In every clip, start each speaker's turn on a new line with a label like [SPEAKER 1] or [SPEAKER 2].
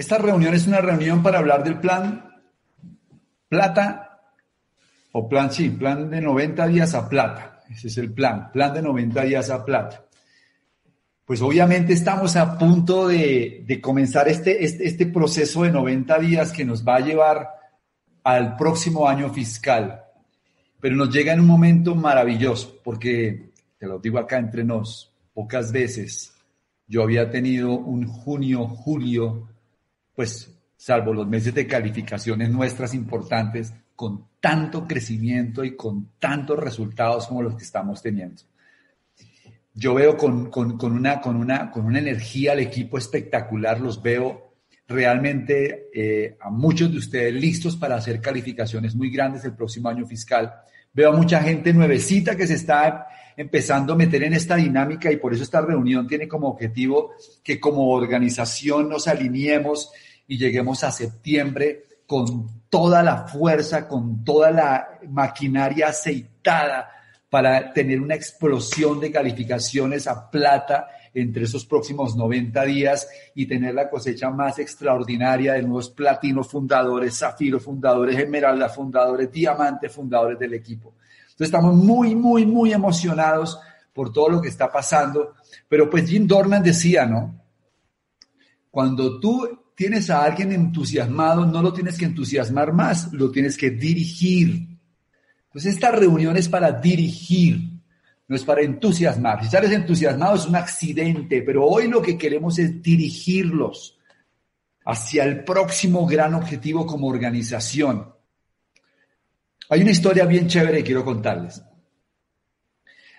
[SPEAKER 1] Esta reunión es una reunión para hablar del plan plata o plan, sí, plan de 90 días a plata. Ese es el plan, plan de 90 días a plata. Pues obviamente estamos a punto de, comenzar este, este, este proceso de 90 días que nos va a llevar al próximo año fiscal. Pero nos llega en un momento maravilloso, porque, te lo digo acá entre nos, pocas veces yo había tenido un junio, julio, pues salvo los meses de calificaciones nuestras importantes, con tanto crecimiento y con tantos resultados como los que estamos teniendo. Yo veo con, una, con, una, con una energía al equipo espectacular, los veo realmente eh, a muchos de ustedes listos para hacer calificaciones muy grandes el próximo año fiscal. Veo a mucha gente nuevecita que se está empezando a meter en esta dinámica y por eso esta reunión tiene como objetivo que como organización nos alineemos y lleguemos a septiembre con toda la fuerza, con toda la maquinaria aceitada para tener una explosión de calificaciones a plata entre esos próximos 90 días y tener la cosecha más extraordinaria de nuevos platinos fundadores, zafiro fundadores, esmeralda fundadores, diamante fundadores del equipo. Entonces estamos muy, muy, muy emocionados por todo lo que está pasando. Pero pues Jim Dornan decía, ¿no? Cuando tú tienes a alguien entusiasmado, no lo tienes que entusiasmar más, lo tienes que dirigir. Entonces esta reunión es para dirigir, no es para entusiasmar. Si sales entusiasmado es un accidente, pero hoy lo que queremos es dirigirlos hacia el próximo gran objetivo como organización. Hay una historia bien chévere que quiero contarles.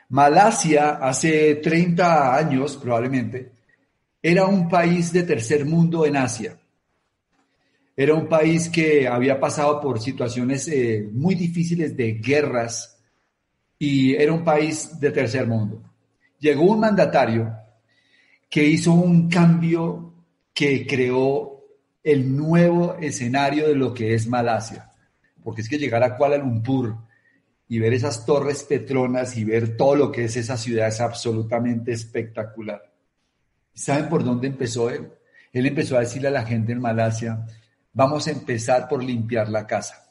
[SPEAKER 1] Malasia hace 30 años probablemente era un país de tercer mundo en Asia. Era un país que había pasado por situaciones eh, muy difíciles de guerras, y era un país de tercer mundo. Llegó un mandatario que hizo un cambio que creó el nuevo escenario de lo que es Malasia. Porque es que llegar a Kuala Lumpur y ver esas torres petronas y ver todo lo que es esa ciudad es absolutamente espectacular. ¿Saben por dónde empezó él? Él empezó a decirle a la gente en Malasia, vamos a empezar por limpiar la casa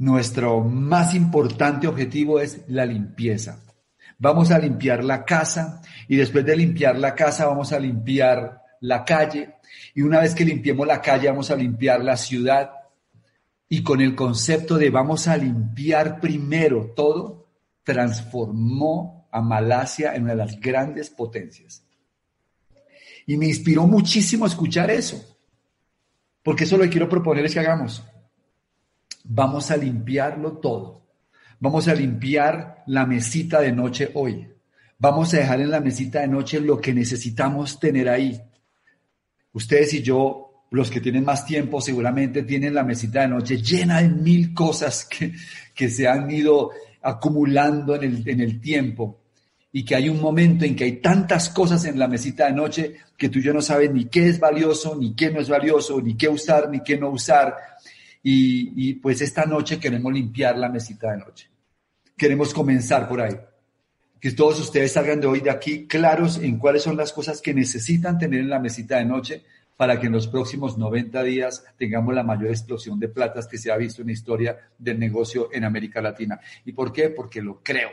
[SPEAKER 1] nuestro más importante objetivo es la limpieza. Vamos a limpiar la casa y después de limpiar la casa vamos a limpiar la calle y una vez que limpiemos la calle vamos a limpiar la ciudad y con el concepto de vamos a limpiar primero todo, transformó a Malasia en una de las grandes potencias. Y me inspiró muchísimo escuchar eso, porque eso lo que quiero proponer es que hagamos. Vamos a limpiarlo todo. Vamos a limpiar la mesita de noche hoy. Vamos a dejar en la mesita de noche lo que necesitamos tener ahí. Ustedes y yo, los que tienen más tiempo, seguramente tienen la mesita de noche llena de mil cosas que, que se han ido acumulando en el, en el tiempo y que hay un momento en que hay tantas cosas en la mesita de noche que tú ya no sabes ni qué es valioso, ni qué no es valioso, ni qué usar, ni qué no usar. Y, pues esta noche queremos limpiar la mesita de noche. Queremos comenzar por ahí. Que todos ustedes salgan de hoy de aquí claros en cuáles son las cosas que necesitan tener en la mesita de noche para que en los próximos 90 días tengamos la mayor explosión de platas que se ha visto en la historia del negocio en América Latina. ¿Y por qué? Porque lo creo.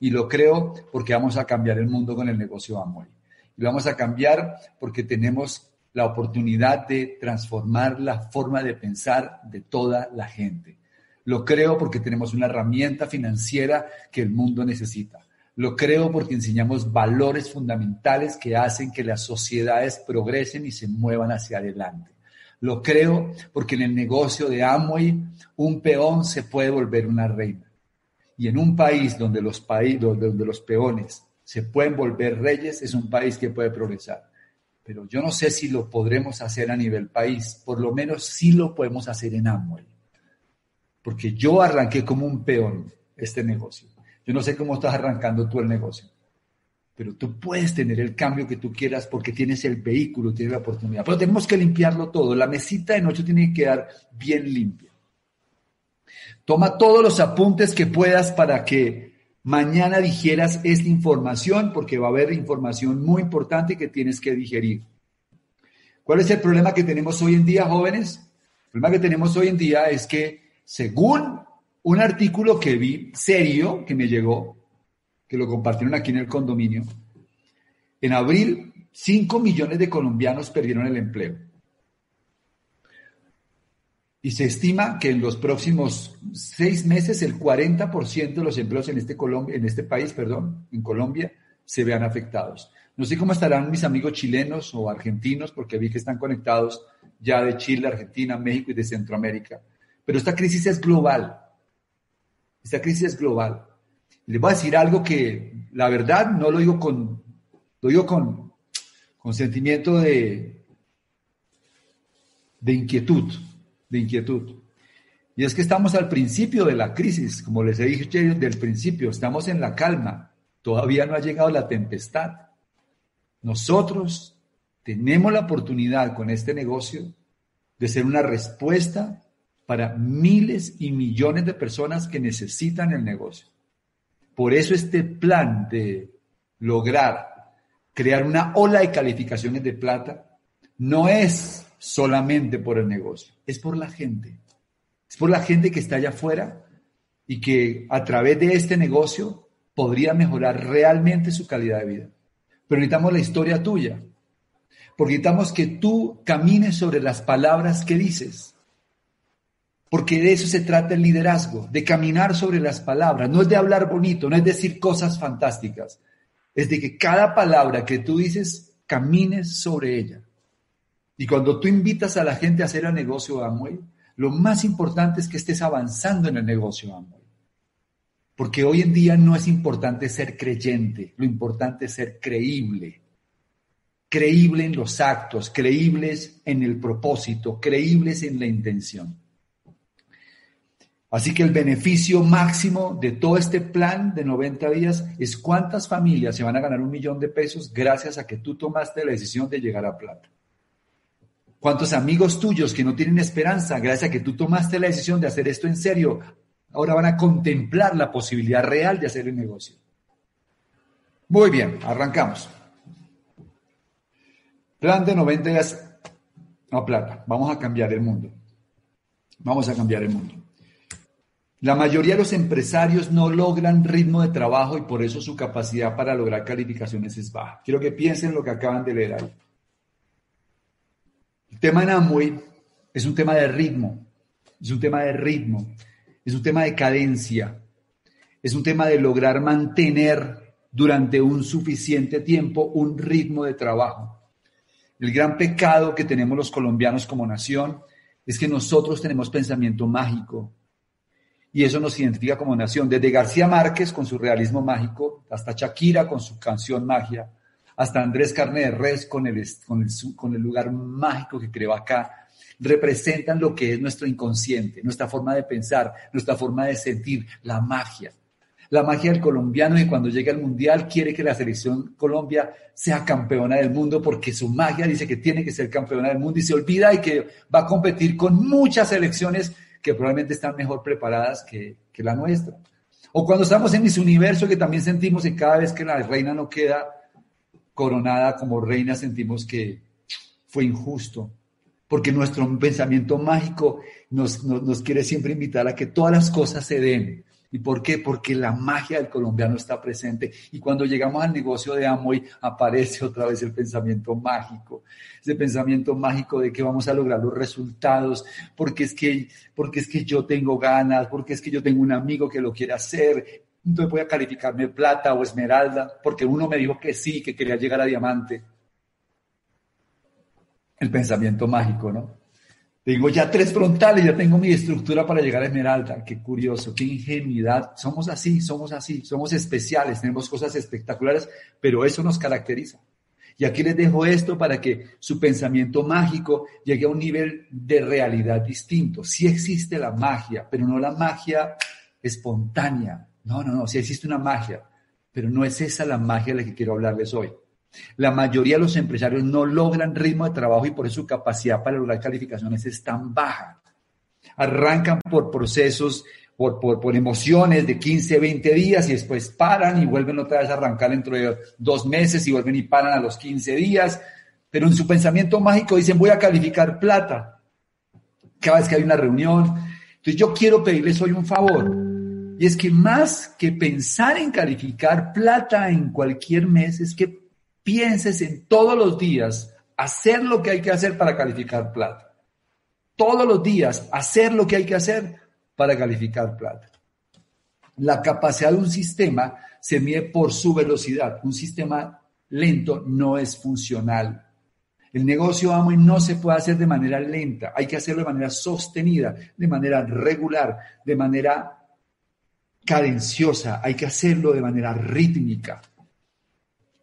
[SPEAKER 1] Y lo creo porque vamos a cambiar el mundo con el negocio Amway. Y vamos a cambiar porque tenemos la oportunidad de transformar la forma de pensar de toda la gente. Lo creo porque tenemos una herramienta financiera que el mundo necesita. Lo creo porque enseñamos valores fundamentales que hacen que las sociedades progresen y se muevan hacia adelante. Lo creo porque en el negocio de Amway un peón se puede volver una reina. Y en un país donde los, donde los peones se pueden volver reyes, es un país que puede progresar pero yo no sé si lo podremos hacer a nivel país, por lo menos sí lo podemos hacer en Amway, porque yo arranqué como un peón este negocio. Yo no sé cómo estás arrancando tú el negocio, pero tú puedes tener el cambio que tú quieras porque tienes el vehículo, tienes la oportunidad. Pero tenemos que limpiarlo todo. La mesita de noche tiene que quedar bien limpia. Toma todos los apuntes que puedas para que mañana digieras esta información porque va a haber información muy importante que tienes que digerir. ¿Cuál es el problema que tenemos hoy en día, jóvenes? El problema que tenemos hoy en día es que, según un artículo que vi serio, que me llegó, que lo compartieron aquí en el condominio, en abril 5 millones de colombianos perdieron el empleo. Y se estima que en los próximos seis meses el 40% de los empleos en este, en este país, perdón, en Colombia, se vean afectados. No sé cómo estarán mis amigos chilenos o argentinos, porque vi que están conectados ya de Chile, Argentina, México y de Centroamérica. Pero esta crisis es global. Esta crisis es global. Les voy a decir algo que la verdad no lo digo con, lo digo con, con sentimiento de, de inquietud, de inquietud. Y es que estamos al principio de la crisis, como les he dicho del principio, estamos en la calma, todavía no ha llegado la tempestad. Nosotros tenemos la oportunidad con este negocio de ser una respuesta para miles y millones de personas que necesitan el negocio. Por eso este plan de lograr crear una ola de calificaciones de plata no es solamente por el negocio, es por la gente. Es por la gente que está allá afuera y que a través de este negocio podría mejorar realmente su calidad de vida. Pero necesitamos la historia tuya, porque necesitamos que tú camines sobre las palabras que dices. Porque de eso se trata el liderazgo, de caminar sobre las palabras. No es de hablar bonito, no es decir cosas fantásticas. Es de que cada palabra que tú dices, camines sobre ella. Y cuando tú invitas a la gente a hacer el negocio Amway, lo más importante es que estés avanzando en el negocio Amway. Porque hoy en día no es importante ser creyente, lo importante es ser creíble. Creíble en los actos, creíbles en el propósito, creíbles en la intención. Así que el beneficio máximo de todo este plan de 90 días es cuántas familias se van a ganar un millón de pesos gracias a que tú tomaste la decisión de llegar a plata. ¿Cuántos amigos tuyos que no tienen esperanza, gracias a que tú tomaste la decisión de hacer esto en serio, ahora van a contemplar la posibilidad real de hacer el negocio? Muy bien, arrancamos. Plan de 90 días a plata. Vamos a cambiar el mundo. Vamos a cambiar el mundo. La mayoría de los empresarios no logran ritmo de trabajo y por eso su capacidad para lograr calificaciones es baja. Quiero que piensen lo que acaban de leer ahí. Tema en Amway es un tema de ritmo, es un tema de ritmo, es un tema de cadencia, es un tema de lograr mantener durante un suficiente tiempo un ritmo de trabajo. El gran pecado que tenemos los colombianos como nación es que nosotros tenemos pensamiento mágico, y eso nos identifica como nación. Desde García Márquez con su realismo mágico, hasta Shakira con su canción Magia, hasta Andrés Carne de Res con el, con el, con el lugar mágico que creó acá, representan lo que es nuestro inconsciente, nuestra forma de pensar, nuestra forma de sentir, la magia. La magia del colombiano que cuando llega al mundial quiere que la selección Colombia sea campeona del mundo porque su magia dice que tiene que ser campeona del mundo y se olvida y que va a competir con muchas selecciones que probablemente están mejor preparadas que, la nuestra. O cuando estamos en ese universo que también sentimos que cada vez que la reina no queda coronada como reina, sentimos que fue injusto. Porque nuestro pensamiento mágico nos, nos quiere siempre invitar a que todas las cosas se den ¿Y por qué? Porque la magia del colombiano está presente. Y cuando llegamos al negocio de Amoy, aparece otra vez el pensamiento mágico. Ese pensamiento mágico de que vamos a lograr los resultados, porque es que, porque es que yo tengo ganas, porque es que yo tengo un amigo que lo quiere hacer. Entonces voy a calificarme plata o esmeralda, porque uno me dijo que sí, que quería llegar a diamante. El pensamiento mágico, ¿no? Tengo ya tres frontales, ya tengo mi estructura para llegar a Esmeralda. Qué curioso, qué ingenuidad. Somos así, somos así, somos especiales, tenemos cosas espectaculares, pero eso nos caracteriza. Y aquí les dejo esto para que su pensamiento mágico llegue a un nivel de realidad distinto. Sí existe la magia, pero no la magia espontánea. No, no, no, sí existe una magia, pero no es esa la magia de la que quiero hablarles hoy. La mayoría de los empresarios no logran ritmo de trabajo y por eso su capacidad para lograr calificaciones es tan baja. Arrancan por procesos, por, por, emociones de 15, 20 días y después paran y vuelven otra vez a arrancar dentro de dos meses y vuelven y paran a los 15 días pero en su pensamiento mágico dicen voy a calificar plata cada vez que hay una reunión. Entonces yo quiero pedirles hoy un favor. Y es que más que pensar en calificar plata en cualquier mes, es que pienses en todos los días hacer lo que hay que hacer para calificar plata. Todos los días hacer lo que hay que hacer para calificar plata. La capacidad de un sistema se mide por su velocidad. Un sistema lento no es funcional. El negocio amo y no se puede hacer de manera lenta, hay que hacerlo de manera sostenida, de manera regular, de manera cadenciosa, hay que hacerlo de manera rítmica.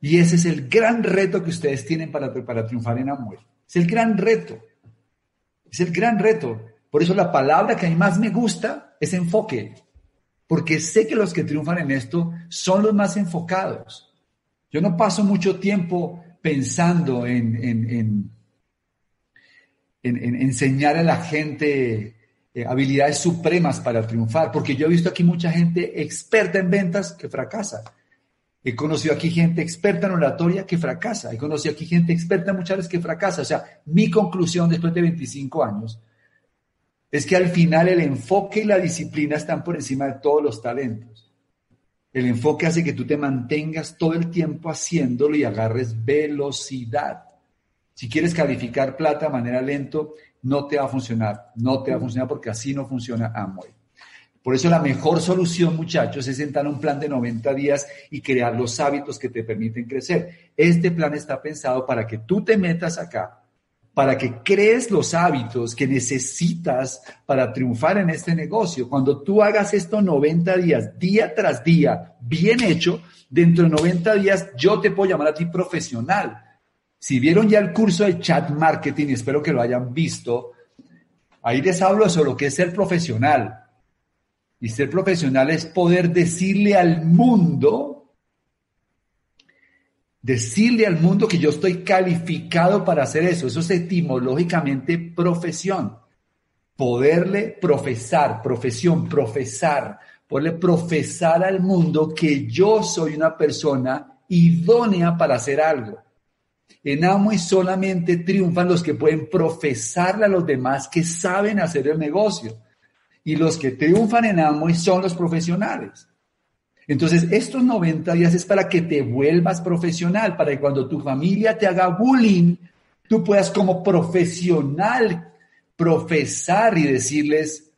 [SPEAKER 1] Y ese es el gran reto que ustedes tienen para, para triunfar en Amway. Es el gran reto. Es el gran reto. Por eso la palabra que a mí más me gusta es enfoque. Porque sé que los que triunfan en esto son los más enfocados. Yo no paso mucho tiempo pensando en, en, enseñar a la gente eh, habilidades supremas para triunfar, porque yo he visto aquí mucha gente experta en ventas que fracasa. He conocido aquí gente experta en oratoria que fracasa. He conocido aquí gente experta en muchas veces que fracasa. O sea, mi conclusión después de 25 años es que al final el enfoque y la disciplina están por encima de todos los talentos. El enfoque hace que tú te mantengas todo el tiempo haciéndolo y agarres velocidad. Si quieres calificar plata de manera lento, no te va a funcionar. No te va a funcionar porque así no funciona Amway. Por eso la mejor solución, muchachos, es sentar un plan de 90 días y crear los hábitos que te permiten crecer. Este plan está pensado para que tú te metas acá, para que crees los hábitos que necesitas para triunfar en este negocio. Cuando tú hagas esto 90 días, día tras día, bien hecho, dentro de 90 días yo te puedo llamar a ti profesional. Si vieron ya el curso de chat marketing, espero que lo hayan visto, ahí les hablo sobre lo que es ser profesional. Y ser profesional es poder decirle al mundo decirle al mundo que yo estoy calificado para hacer eso. Eso es etimológicamente profesión. Poderle profesar, profesión, profesar, poderle profesar al mundo que yo soy una persona idónea para hacer algo. En y solamente triunfan los que pueden profesarle a los demás que saben hacer el negocio. Y los que triunfan en Amway son los profesionales. Entonces, estos 90 días es para que te vuelvas profesional, para que cuando tu familia te haga bullying, tú puedas como profesional profesar y decirles,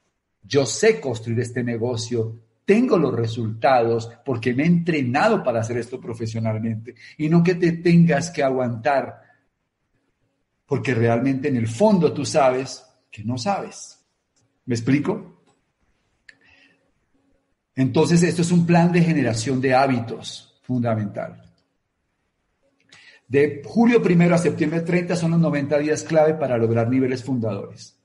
[SPEAKER 1] yo sé construir este negocio, tengo los resultados porque me he entrenado para hacer esto profesionalmente y no que te tengas que aguantar porque realmente en el fondo tú sabes que no sabes. ¿Me explico? Entonces, esto es un plan de generación de hábitos fundamental. De julio primero a septiembre 30 son los 90 días clave para lograr niveles fundadores.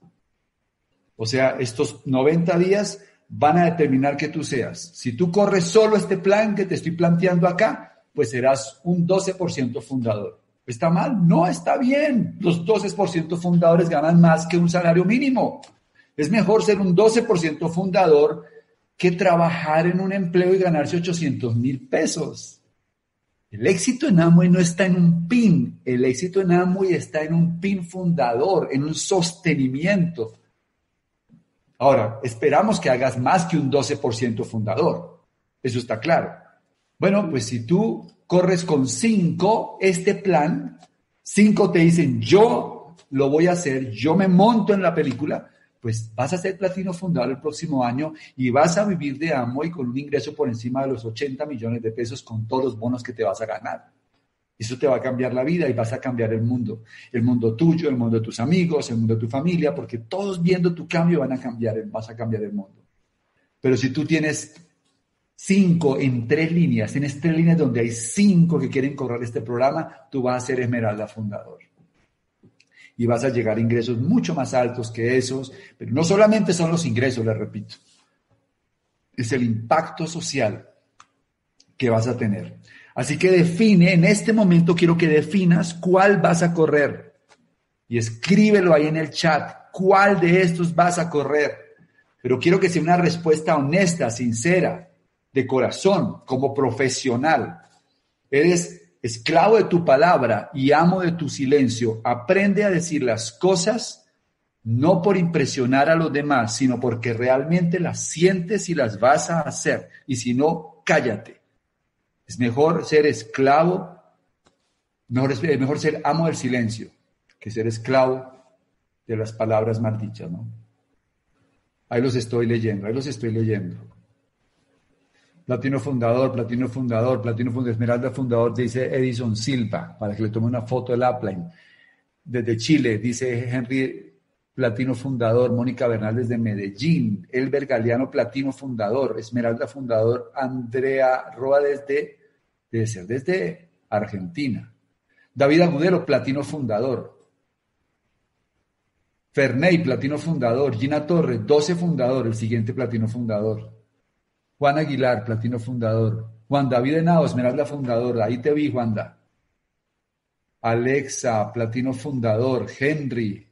[SPEAKER 1] O sea, estos 90 días van a determinar que tú seas. Si tú corres solo este plan que te estoy planteando acá, pues serás un 12% fundador. ¿Está mal? No, está bien. Los 12% fundadores ganan más que un salario mínimo. Es mejor ser un 12% fundador que trabajar en un empleo y ganarse 800 mil pesos. El éxito en Amway no está en un PIN, el éxito en Amway está en un PIN fundador, en un sostenimiento. Ahora, esperamos que hagas más que un 12% fundador, eso está claro. Bueno, pues si tú corres con 5, este plan, 5 te dicen, yo lo voy a hacer, yo me monto en la película, pues vas a ser platino fundador el próximo año y vas a vivir de amo y con un ingreso por encima de los 80 millones de pesos con todos los bonos que te vas a ganar. Eso te va a cambiar la vida y vas a cambiar el mundo. El mundo tuyo, el mundo de tus amigos, el mundo de tu familia, porque todos viendo tu cambio van a cambiar, vas a cambiar el mundo. Pero si tú tienes cinco en tres líneas, tienes tres líneas donde hay cinco que quieren correr este programa, tú vas a ser Esmeralda fundador y vas a llegar a ingresos mucho más altos que esos, pero no solamente son los ingresos, les repito, es el impacto social que vas a tener. Así que define, en este momento quiero que definas cuál vas a correr y escríbelo ahí en el chat, cuál de estos vas a correr. Pero quiero que sea una respuesta honesta, sincera, de corazón, como profesional. ¿Eres esclavo de tu palabra y amo de tu silencio, aprende a decir las cosas no por impresionar a los demás, sino porque realmente las sientes y las vas a hacer. Y si no, cállate. Es mejor ser esclavo, mejor, es mejor ser amo del silencio que ser esclavo de las palabras maldichas, ¿no? Ahí los estoy leyendo, ahí los estoy leyendo. Platino fundador, platino fundador, platino fundador, esmeralda fundador, dice Edison Silva, para que le tome una foto del upline. Desde Chile, dice Henry Platino fundador, Mónica Bernal desde Medellín, Elber Galeano Platino fundador, Esmeralda fundador, Andrea Roa desde, debe ser desde Argentina. David Agudelo, Platino fundador. Ferney, Platino fundador. Gina Torres, 12 fundador, el siguiente Platino fundador. Juan Aguilar, Platino fundador. Juan David Henao, Esmeralda fundador. Ahí te vi, Juanda. Alexa, Platino fundador. Henry,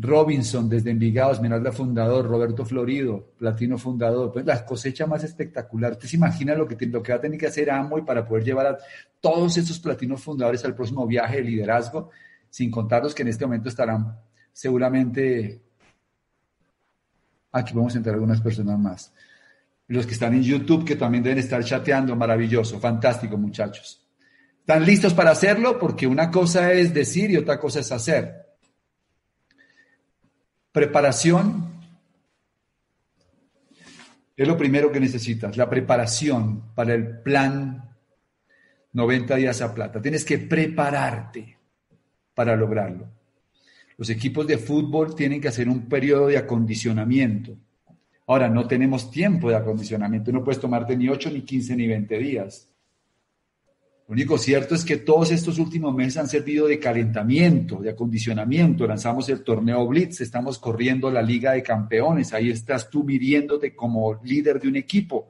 [SPEAKER 1] Robinson, desde Envigado, Esmeralda fundador. Roberto Florido, Platino fundador. Pues la cosecha más espectacular. ¿Usted se imagina lo que, lo que va a tener que hacer Amway para poder llevar a todos estos platinos fundadores al próximo viaje de liderazgo? Sin contar los que en este momento estarán seguramente. Aquí vamos a entrar algunas personas más los que están en YouTube, que también deben estar chateando, maravilloso, fantástico muchachos. ¿Están listos para hacerlo? Porque una cosa es decir y otra cosa es hacer. Preparación es lo primero que necesitas, la preparación para el plan 90 días a plata. Tienes que prepararte para lograrlo. Los equipos de fútbol tienen que hacer un periodo de acondicionamiento Ahora, no tenemos tiempo de acondicionamiento, no puedes tomarte ni 8, ni 15, ni 20 días. Lo único cierto es que todos estos últimos meses han servido de calentamiento, de acondicionamiento. Lanzamos el torneo Blitz, estamos corriendo la Liga de Campeones. Ahí estás tú midiéndote como líder de un equipo,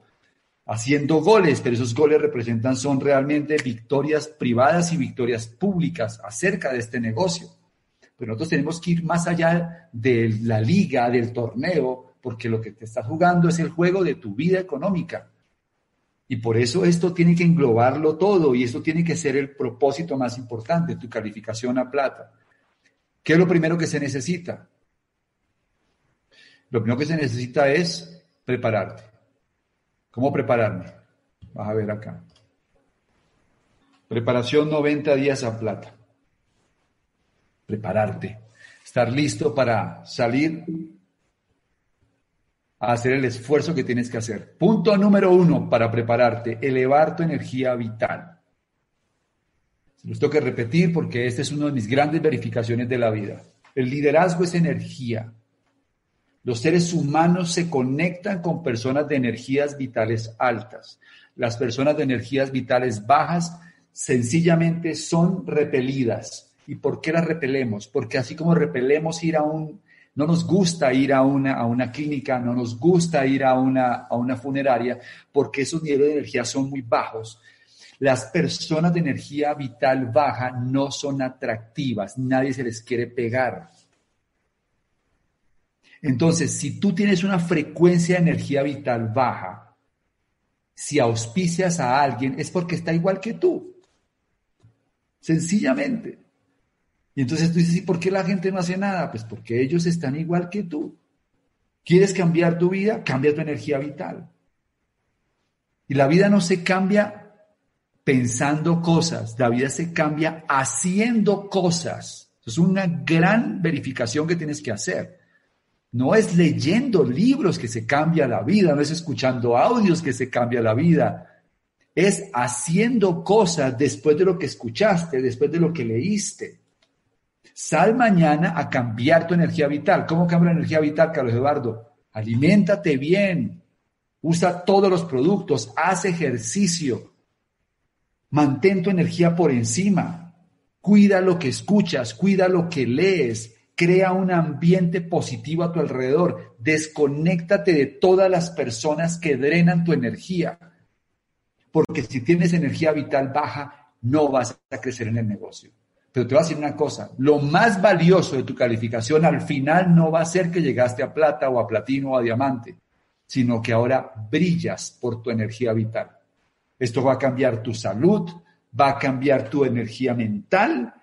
[SPEAKER 1] haciendo goles, pero esos goles representan, son realmente victorias privadas y victorias públicas acerca de este negocio. Pero nosotros tenemos que ir más allá de la liga, del torneo, porque lo que te estás jugando es el juego de tu vida económica. Y por eso esto tiene que englobarlo todo y esto tiene que ser el propósito más importante, tu calificación a plata. ¿Qué es lo primero que se necesita? Lo primero que se necesita es prepararte. ¿Cómo prepararme? Vas a ver acá. Preparación 90 días a plata. Prepararte. Estar listo para salir a hacer el esfuerzo que tienes que hacer. Punto número uno para prepararte, elevar tu energía vital. Se los tengo que repetir porque esta es una de mis grandes verificaciones de la vida. El liderazgo es energía. Los seres humanos se conectan con personas de energías vitales altas. Las personas de energías vitales bajas sencillamente son repelidas. ¿Y por qué las repelemos? Porque así como repelemos ir a un no nos gusta ir a una, a una clínica, no nos gusta ir a una, a una funeraria, porque esos niveles de energía son muy bajos. Las personas de energía vital baja no son atractivas, nadie se les quiere pegar. Entonces, si tú tienes una frecuencia de energía vital baja, si auspicias a alguien es porque está igual que tú. Sencillamente. Y entonces tú dices, ¿y por qué la gente no hace nada? Pues porque ellos están igual que tú. ¿Quieres cambiar tu vida? Cambia tu energía vital. Y la vida no se cambia pensando cosas, la vida se cambia haciendo cosas. Es una gran verificación que tienes que hacer. No es leyendo libros que se cambia la vida, no es escuchando audios que se cambia la vida. Es haciendo cosas después de lo que escuchaste, después de lo que leíste. Sal mañana a cambiar tu energía vital. ¿Cómo cambia la energía vital, Carlos Eduardo? Aliméntate bien, usa todos los productos, haz ejercicio, mantén tu energía por encima, cuida lo que escuchas, cuida lo que lees, crea un ambiente positivo a tu alrededor, desconéctate de todas las personas que drenan tu energía, porque si tienes energía vital baja, no vas a crecer en el negocio. Pero te voy a decir una cosa, lo más valioso de tu calificación al final no va a ser que llegaste a plata o a platino o a diamante, sino que ahora brillas por tu energía vital. Esto va a cambiar tu salud, va a cambiar tu energía mental,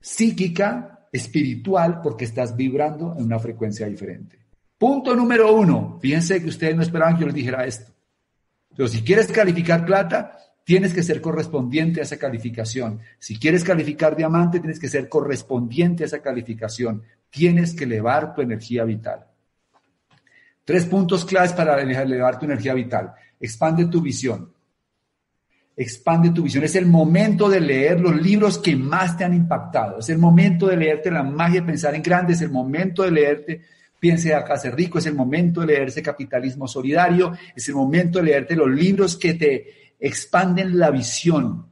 [SPEAKER 1] psíquica, espiritual, porque estás vibrando en una frecuencia diferente. Punto número uno. Fíjense que ustedes no esperaban que yo les dijera esto. Pero si quieres calificar plata, tienes que ser correspondiente a esa calificación. Si quieres calificar diamante, tienes que ser correspondiente a esa calificación. Tienes que elevar tu energía vital. Tres puntos claves para elevar tu energía vital. Expande tu visión. Expande tu visión. Es el momento de leer los libros que más te han impactado. Es el momento de leerte La magia de pensar en grande. Es el momento de leerte Piense acá ser rico. Es el momento de leerse Capitalismo Solidario. Es el momento de leerte los libros que te expanden la visión.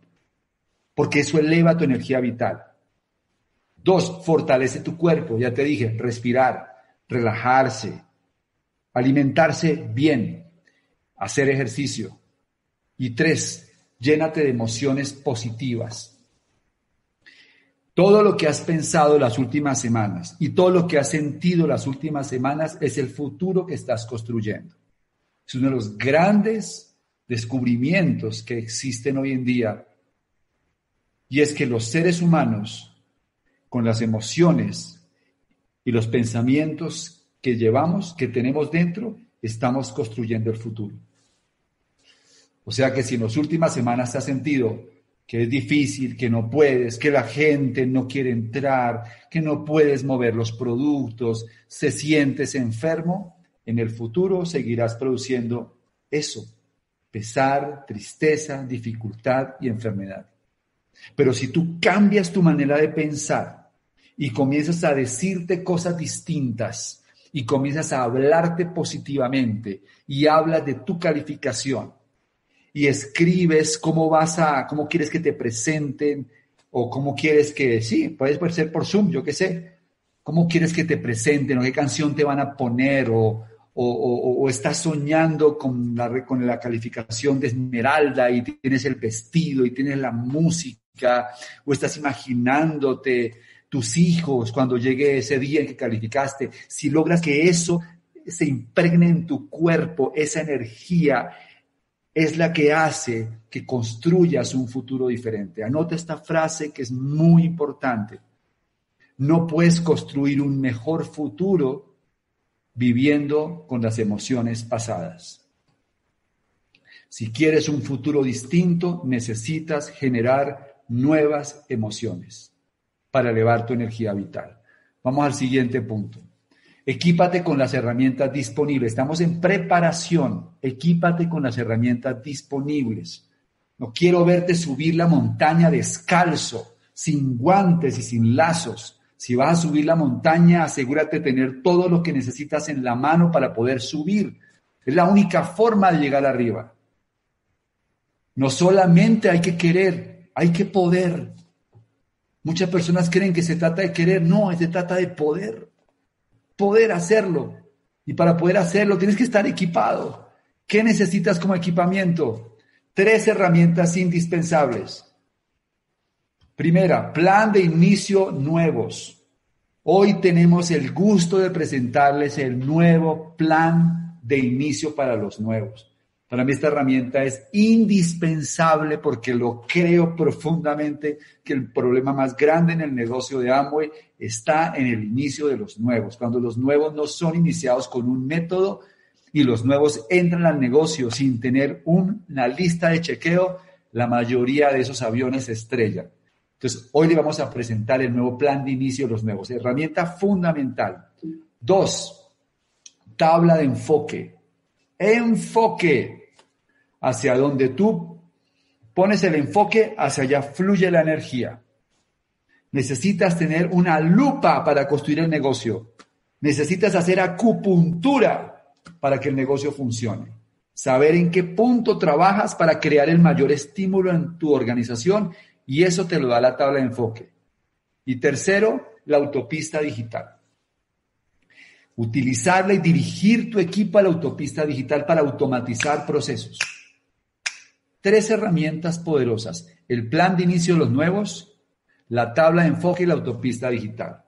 [SPEAKER 1] Porque eso eleva tu energía vital. Dos, fortalece tu cuerpo. Ya te dije, respirar, relajarse, alimentarse bien, hacer ejercicio. Y tres, llénate de emociones positivas. Todo lo que has pensado las últimas semanas y todo lo que has sentido las últimas semanas es el futuro que estás construyendo. Es uno de los grandes descubrimientos que existen hoy en día. Y es que los seres humanos, con las emociones y los pensamientos que llevamos, que tenemos dentro, estamos construyendo el futuro. O sea que si en las últimas semanas te has sentido que es difícil, que no puedes, que la gente no quiere entrar, que no puedes mover los productos, se sientes enfermo, en el futuro seguirás produciendo eso, pesar, tristeza, dificultad y enfermedad. Pero si tú cambias tu manera de pensar y comienzas a decirte cosas distintas y comienzas a hablarte positivamente y hablas de tu calificación y escribes cómo vas a, cómo quieres que te presenten o cómo quieres que, sí, puedes ser por Zoom, yo qué sé, cómo quieres que te presenten o qué canción te van a poner o, o, estás soñando con la, con la calificación de Esmeralda y tienes el vestido y tienes la música o estás imaginándote tus hijos cuando llegue ese día en que calificaste, si logras que eso se impregne en tu cuerpo, esa energía, es la que hace que construyas un futuro diferente. Anota esta frase que es muy importante. No puedes construir un mejor futuro viviendo con las emociones pasadas. Si quieres un futuro distinto, necesitas generar nuevas emociones para elevar tu energía vital. Vamos al siguiente punto. Equípate con las herramientas disponibles. Estamos en preparación. Equípate con las herramientas disponibles. No quiero verte subir la montaña descalzo, sin guantes y sin lazos. Si vas a subir la montaña, asegúrate de tener todo lo que necesitas en la mano para poder subir. Es la única forma de llegar arriba. No solamente hay que querer, hay que poder. Muchas personas creen que se trata de querer, no, se trata de poder poder hacerlo. Y para poder hacerlo tienes que estar equipado. ¿Qué necesitas como equipamiento? Tres herramientas indispensables. Primera, plan de inicio nuevos. Hoy tenemos el gusto de presentarles el nuevo plan de inicio para los nuevos. Para mí esta herramienta es indispensable porque lo creo profundamente que el problema más grande en el negocio de Amway está en el inicio de los nuevos. Cuando los nuevos no son iniciados con un método y los nuevos entran al negocio sin tener una lista de chequeo, la mayoría de esos aviones estrellan. Entonces, hoy le vamos a presentar el nuevo plan de inicio de los nuevos. Herramienta fundamental. Dos, tabla de enfoque. Enfoque hacia donde tú pones el enfoque, hacia allá fluye la energía. Necesitas tener una lupa para construir el negocio. Necesitas hacer acupuntura para que el negocio funcione. Saber en qué punto trabajas para crear el mayor estímulo en tu organización y eso te lo da la tabla de enfoque. Y tercero, la autopista digital. Utilizarla y dirigir tu equipo a la autopista digital para automatizar procesos tres herramientas poderosas, el plan de inicio de los nuevos, la tabla de enfoque y la autopista digital,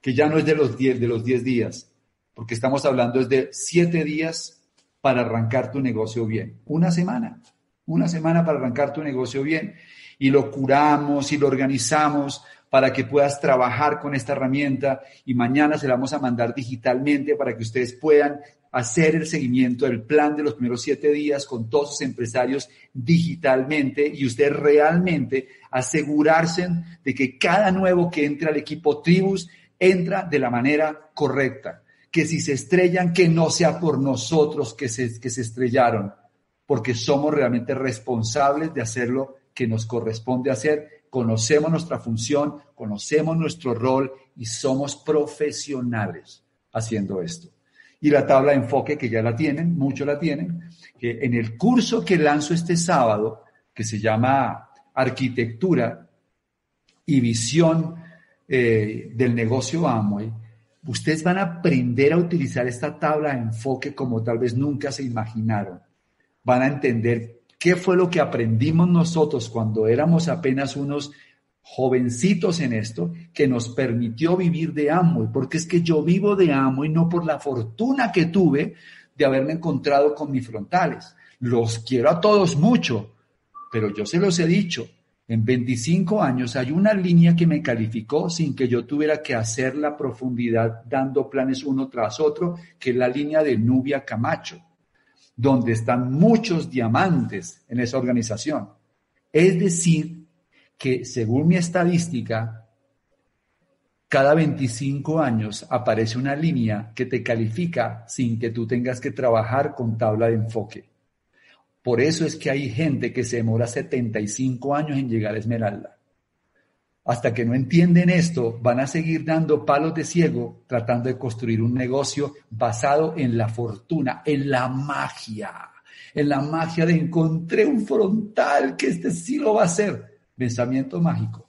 [SPEAKER 1] que ya no es de los 10 de los días, porque estamos hablando es de 7 días para arrancar tu negocio bien, una semana, una semana para arrancar tu negocio bien. Y lo curamos y lo organizamos para que puedas trabajar con esta herramienta y mañana se la vamos a mandar digitalmente para que ustedes puedan hacer el seguimiento del plan de los primeros siete días con todos sus empresarios digitalmente y ustedes realmente asegurarse de que cada nuevo que entre al equipo Tribus entra de la manera correcta. Que si se estrellan, que no sea por nosotros que se, que se estrellaron, porque somos realmente responsables de hacerlo que nos corresponde hacer. Conocemos nuestra función, conocemos nuestro rol y somos profesionales haciendo esto y la tabla de enfoque que ya la tienen, muchos la tienen, que en el curso que lanzo este sábado, que se llama Arquitectura y Visión eh, del Negocio Amway, ustedes van a aprender a utilizar esta tabla de enfoque como tal vez nunca se imaginaron. Van a entender qué fue lo que aprendimos nosotros cuando éramos apenas unos jovencitos en esto que nos permitió vivir de amo, porque es que yo vivo de amo y no por la fortuna que tuve de haberme encontrado con mis frontales. Los quiero a todos mucho, pero yo se los he dicho, en 25 años hay una línea que me calificó sin que yo tuviera que hacer la profundidad dando planes uno tras otro, que es la línea de Nubia Camacho, donde están muchos diamantes en esa organización. Es decir, que según mi estadística, cada 25 años aparece una línea que te califica sin que tú tengas que trabajar con tabla de enfoque. Por eso es que hay gente que se demora 75 años en llegar a Esmeralda. Hasta que no entienden esto, van a seguir dando palos de ciego tratando de construir un negocio basado en la fortuna, en la magia, en la magia de encontré un frontal que este sí lo va a hacer pensamiento mágico.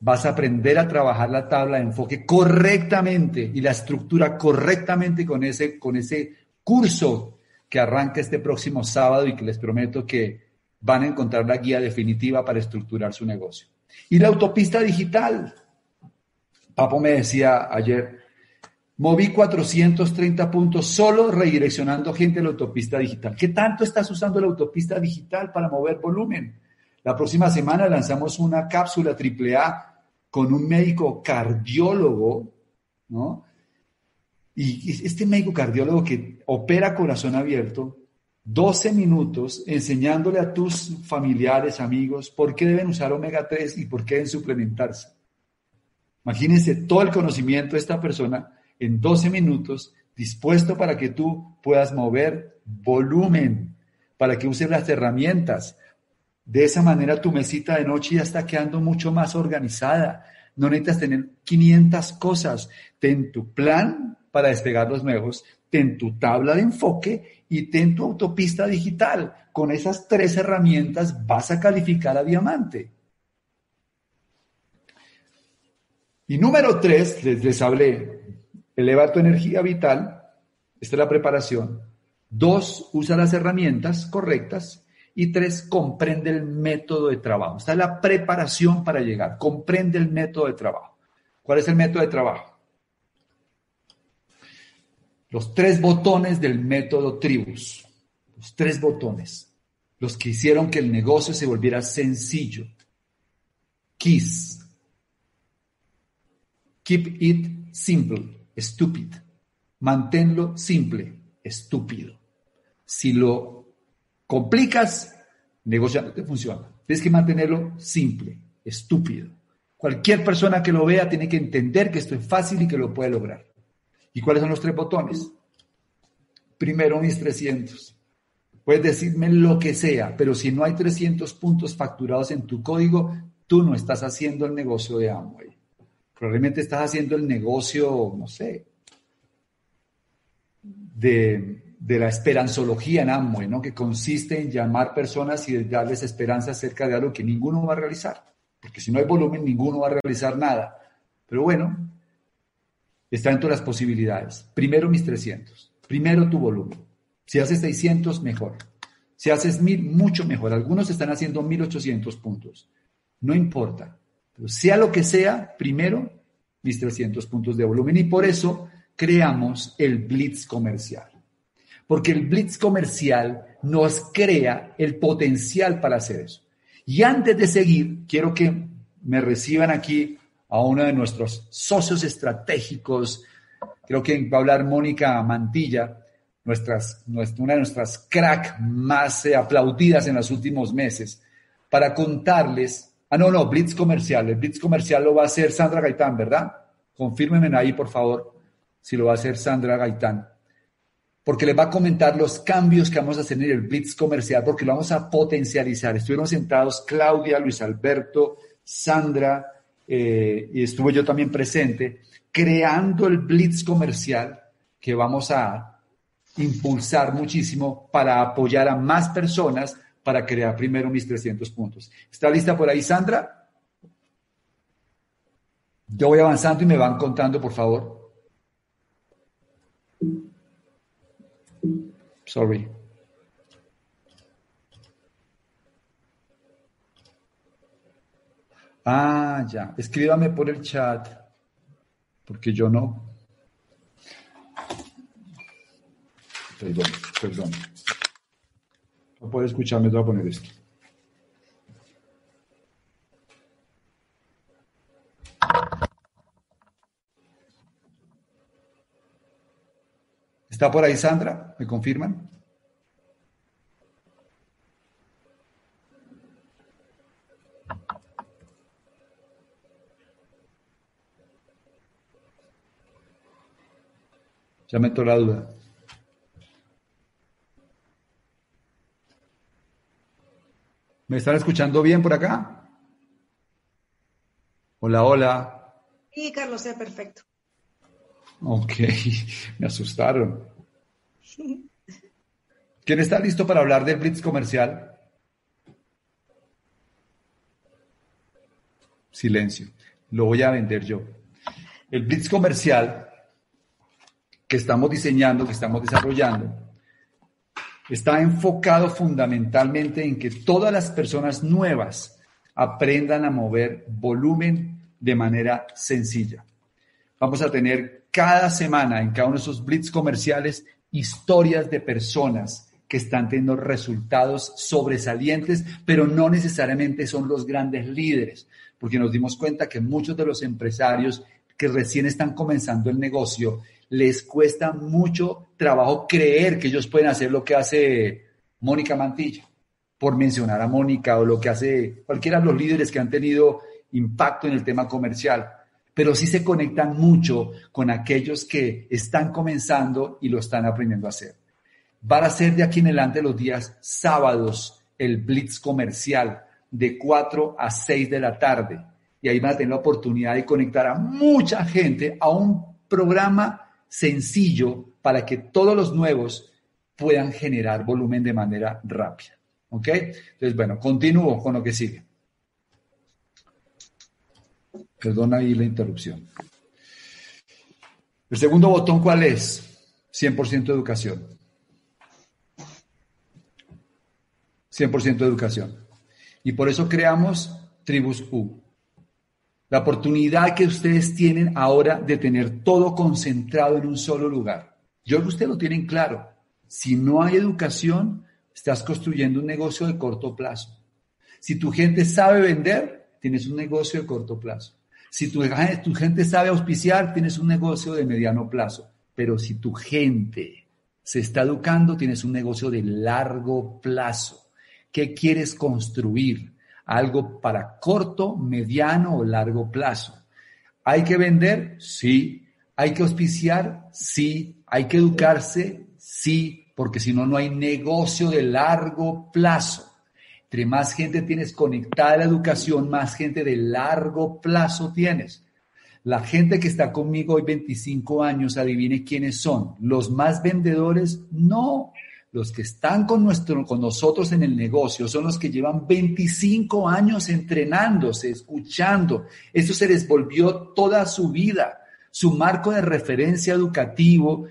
[SPEAKER 1] Vas a aprender a trabajar la tabla de enfoque correctamente y la estructura correctamente con ese, con ese curso que arranca este próximo sábado y que les prometo que van a encontrar la guía definitiva para estructurar su negocio. Y la autopista digital. Papo me decía ayer, moví 430 puntos solo redireccionando gente a la autopista digital. ¿Qué tanto estás usando la autopista digital para mover volumen? La próxima semana lanzamos una cápsula AAA con un médico cardiólogo, ¿no? Y este médico cardiólogo que opera corazón abierto, 12 minutos enseñándole a tus familiares, amigos, por qué deben usar omega 3 y por qué deben suplementarse. Imagínense todo el conocimiento de esta persona en 12 minutos, dispuesto para que tú puedas mover volumen, para que uses las herramientas, de esa manera tu mesita de noche ya está quedando mucho más organizada. No necesitas tener 500 cosas. Ten tu plan para despegar los nuevos, ten tu tabla de enfoque y ten tu autopista digital. Con esas tres herramientas vas a calificar a diamante. Y número tres, les, les hablé, eleva tu energía vital. Esta es la preparación. Dos, usa las herramientas correctas. Y tres, comprende el método de trabajo. Está la preparación para llegar. Comprende el método de trabajo. ¿Cuál es el método de trabajo? Los tres botones del método Tribus. Los tres botones. Los que hicieron que el negocio se volviera sencillo. KISS. Keep it simple. Stupid. Manténlo simple. Estúpido. Si lo complicas, negocio no te funciona. Tienes que mantenerlo simple, estúpido. Cualquier persona que lo vea tiene que entender que esto es fácil y que lo puede lograr. ¿Y cuáles son los tres botones? Primero, mis 300. Puedes decirme lo que sea, pero si no hay 300 puntos facturados en tu código, tú no estás haciendo el negocio de Amway. Probablemente estás haciendo el negocio, no sé, de de la esperanzología en Amway, ¿no? que consiste en llamar personas y darles esperanza acerca de algo que ninguno va a realizar, porque si no hay volumen, ninguno va a realizar nada. Pero bueno, está dentro de las posibilidades. Primero mis 300, primero tu volumen. Si haces 600, mejor. Si haces 1000, mucho mejor. Algunos están haciendo 1800 puntos. No importa. Sea lo que sea, primero mis 300 puntos de volumen. Y por eso creamos el Blitz comercial porque el blitz comercial nos crea el potencial para hacer eso. Y antes de seguir, quiero que me reciban aquí a uno de nuestros socios estratégicos. Creo que va a hablar Mónica Mantilla, nuestras, una de nuestras crack más eh, aplaudidas en los últimos meses, para contarles. Ah, no, no, Blitz comercial. El Blitz comercial lo va a hacer Sandra Gaitán, ¿verdad? Confírmenme ahí, por favor, si lo va a hacer Sandra Gaitán. Porque les va a comentar los cambios que vamos a hacer en el Blitz comercial, porque lo vamos a potencializar. Estuvieron sentados Claudia, Luis Alberto, Sandra, eh, y estuve yo también presente, creando el Blitz comercial que vamos a impulsar muchísimo para apoyar a más personas para crear primero mis 300 puntos. ¿Está lista por ahí, Sandra? Yo voy avanzando y me van contando, por favor. Sorry. Ah, ya. Escríbame por el chat, porque yo no. Perdón, perdón. No puede escucharme, te voy a poner esto. ¿Está por ahí Sandra? ¿Me confirman? Ya me entró la duda. ¿Me están escuchando bien por acá? Hola, hola.
[SPEAKER 2] Sí, Carlos, sea perfecto.
[SPEAKER 1] Ok, me asustaron. ¿Quién está listo para hablar del Blitz comercial? Silencio. Lo voy a vender yo. El Blitz comercial que estamos diseñando, que estamos desarrollando, está enfocado fundamentalmente en que todas las personas nuevas aprendan a mover volumen de manera sencilla. Vamos a tener cada semana en cada uno de esos blitz comerciales historias de personas que están teniendo resultados sobresalientes, pero no necesariamente son los grandes líderes, porque nos dimos cuenta que muchos de los empresarios que recién están comenzando el negocio les cuesta mucho trabajo creer que ellos pueden hacer lo que hace Mónica Mantilla, por mencionar a Mónica o lo que hace cualquiera de los líderes que han tenido impacto en el tema comercial, pero sí se conectan mucho con aquellos que están comenzando y lo están aprendiendo a hacer. Van a ser de aquí en adelante los días sábados el Blitz comercial de 4 a 6 de la tarde. Y ahí van a tener la oportunidad de conectar a mucha gente a un programa sencillo para que todos los nuevos puedan generar volumen de manera rápida. ¿Ok? Entonces, bueno, continúo con lo que sigue. Perdona ahí la interrupción. El segundo botón, ¿cuál es? 100% educación. 100% educación. Y por eso creamos Tribus U la oportunidad que ustedes tienen ahora de tener todo concentrado en un solo lugar. Yo creo que ustedes lo tienen claro. Si no hay educación, estás construyendo un negocio de corto plazo. Si tu gente sabe vender, tienes un negocio de corto plazo. Si tu, tu gente sabe auspiciar, tienes un negocio de mediano plazo. Pero si tu gente se está educando, tienes un negocio de largo plazo. ¿Qué quieres construir? Algo para corto, mediano o largo plazo. ¿Hay que vender? Sí. ¿Hay que auspiciar? Sí. ¿Hay que educarse? Sí, porque si no, no hay negocio de largo plazo. Entre más gente tienes conectada a la educación, más gente de largo plazo tienes. La gente que está conmigo hoy 25 años, adivine quiénes son. ¿Los más vendedores? No. Los que están con, nuestro, con nosotros en el negocio son los que llevan 25 años entrenándose, escuchando. Eso se les volvió toda su vida. Su marco de referencia educativo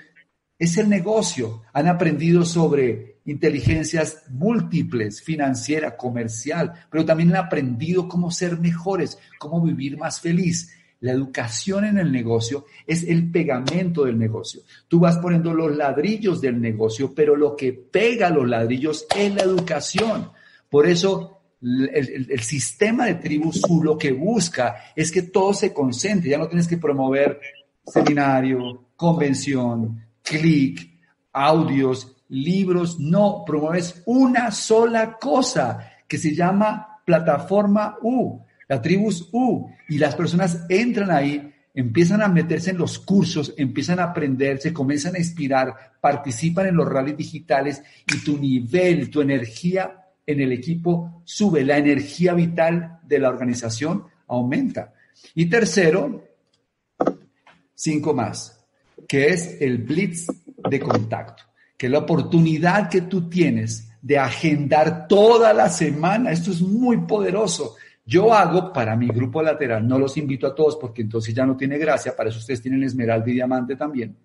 [SPEAKER 1] es el negocio. Han aprendido sobre inteligencias múltiples, financiera, comercial, pero también han aprendido cómo ser mejores, cómo vivir más feliz. La educación en el negocio es el pegamento del negocio. Tú vas poniendo los ladrillos del negocio, pero lo que pega los ladrillos es la educación. Por eso el, sistema de tribus lo que busca es que todo se concentre, ya no tienes que promover seminario, convención, clic, audios, libros, no, promueves una sola cosa que se llama plataforma U, la tribus U, y las personas entran ahí, empiezan a meterse en los cursos, empiezan a aprender, se comienzan a inspirar, participan en los rallies digitales y tu nivel, tu energía en el equipo sube, la energía vital de la organización aumenta. Y tercero, cinco más, que es el blitz de contacto, que es la oportunidad que tú tienes de agendar toda la semana. Esto es muy poderoso. Yo hago para mi grupo lateral, no los invito a todos porque entonces ya no tiene gracia, para eso ustedes tienen esmeralda y diamante también.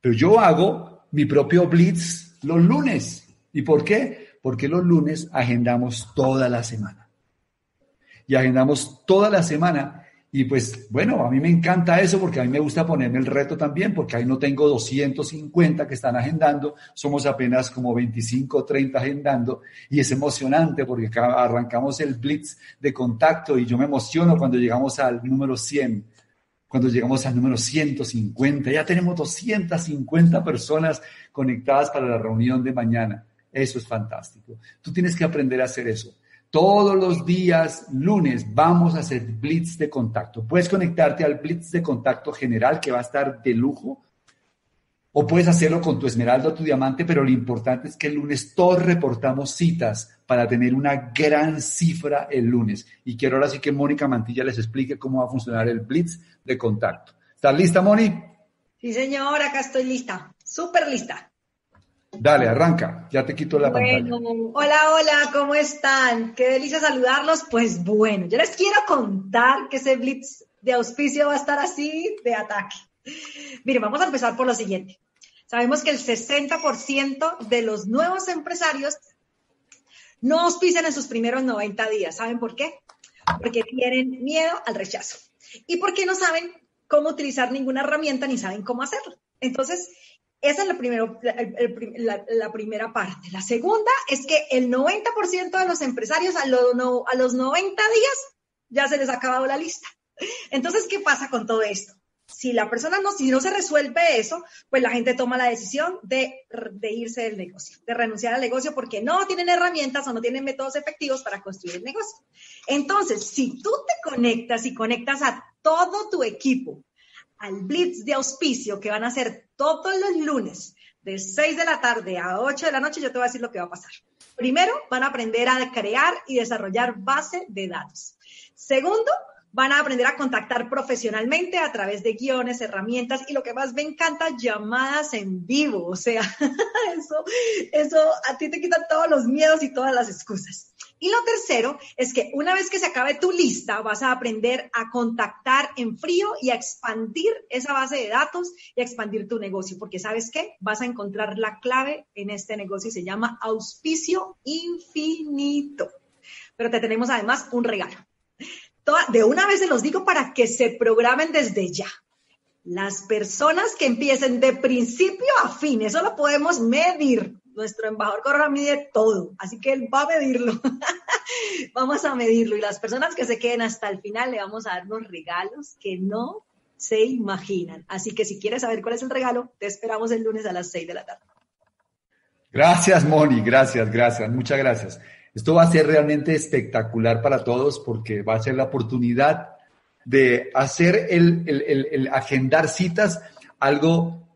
[SPEAKER 1] Pero yo hago mi propio blitz los lunes. ¿Y por qué? porque los lunes agendamos toda la semana. Y agendamos toda la semana. Y pues bueno, a mí me encanta eso porque a mí me gusta ponerme el reto también, porque ahí no tengo 250 que están agendando, somos apenas como 25 o 30 agendando y es emocionante porque arrancamos el blitz de contacto y yo me emociono cuando llegamos al número 100 cuando llegamos al número 150, ya tenemos 250 personas conectadas para la reunión de mañana. Eso es fantástico. Tú tienes que aprender a hacer eso. Todos los días, lunes, vamos a hacer blitz de contacto. Puedes conectarte al blitz de contacto general que va a estar de lujo. O puedes hacerlo con tu esmeralda o tu diamante, pero lo importante es que el lunes todos reportamos citas para tener una gran cifra el lunes. Y quiero ahora sí que Mónica Mantilla les explique cómo va a funcionar el blitz de contacto. ¿Estás lista, Moni?
[SPEAKER 2] Sí, señor, acá estoy lista. Súper lista.
[SPEAKER 1] Dale, arranca, ya te quito la bueno,
[SPEAKER 2] Hola, hola, ¿cómo están? Qué delicia saludarlos. Pues bueno, yo les quiero contar que ese blitz de auspicio va a estar así de ataque. Miren, vamos a empezar por lo siguiente. Sabemos que el 60% de los nuevos empresarios no auspician en sus primeros 90 días. ¿Saben por qué? Porque tienen miedo al rechazo y porque no saben cómo utilizar ninguna herramienta ni saben cómo hacerlo. Entonces, esa es la, primero, la, primera parte. La segunda es que el 90% de los empresarios a, los 90 días ya se les ha acabado la lista. Entonces, ¿qué pasa con todo esto? Si la persona no, si no se resuelve eso, pues la gente toma la decisión de, de, irse del negocio, de renunciar al negocio porque no tienen herramientas o no tienen métodos efectivos para construir el negocio. Entonces, si tú te conectas y conectas a todo tu equipo al blitz de auspicio que van a hacer todos los lunes de 6 de la tarde a 8 de la noche, yo te voy a decir lo que va a pasar. Primero, van a aprender a crear y desarrollar base de datos. Segundo, van a aprender a contactar profesionalmente a través de guiones, herramientas y lo que más me encanta, llamadas en vivo. O sea, eso, eso a ti te quita todos los miedos y todas las excusas. Y lo tercero es que una vez que se acabe tu lista, vas a aprender a contactar en frío y a expandir esa base de datos y a expandir tu negocio, porque sabes qué, vas a encontrar la clave en este negocio se llama auspicio infinito. Pero te tenemos además un regalo. De una vez se los digo para que se programen desde ya. Las personas que empiecen de principio a fin, eso lo podemos medir nuestro embajador Corona mide todo, así que él va a medirlo. vamos a medirlo y las personas que se queden hasta el final le vamos a dar unos regalos que no se imaginan. Así que si quieres saber cuál es el regalo, te esperamos el lunes a las 6 de la tarde.
[SPEAKER 1] Gracias, Moni, gracias, gracias, muchas gracias. Esto va a ser realmente espectacular para todos porque va a ser la oportunidad de hacer el, el, el agendar citas algo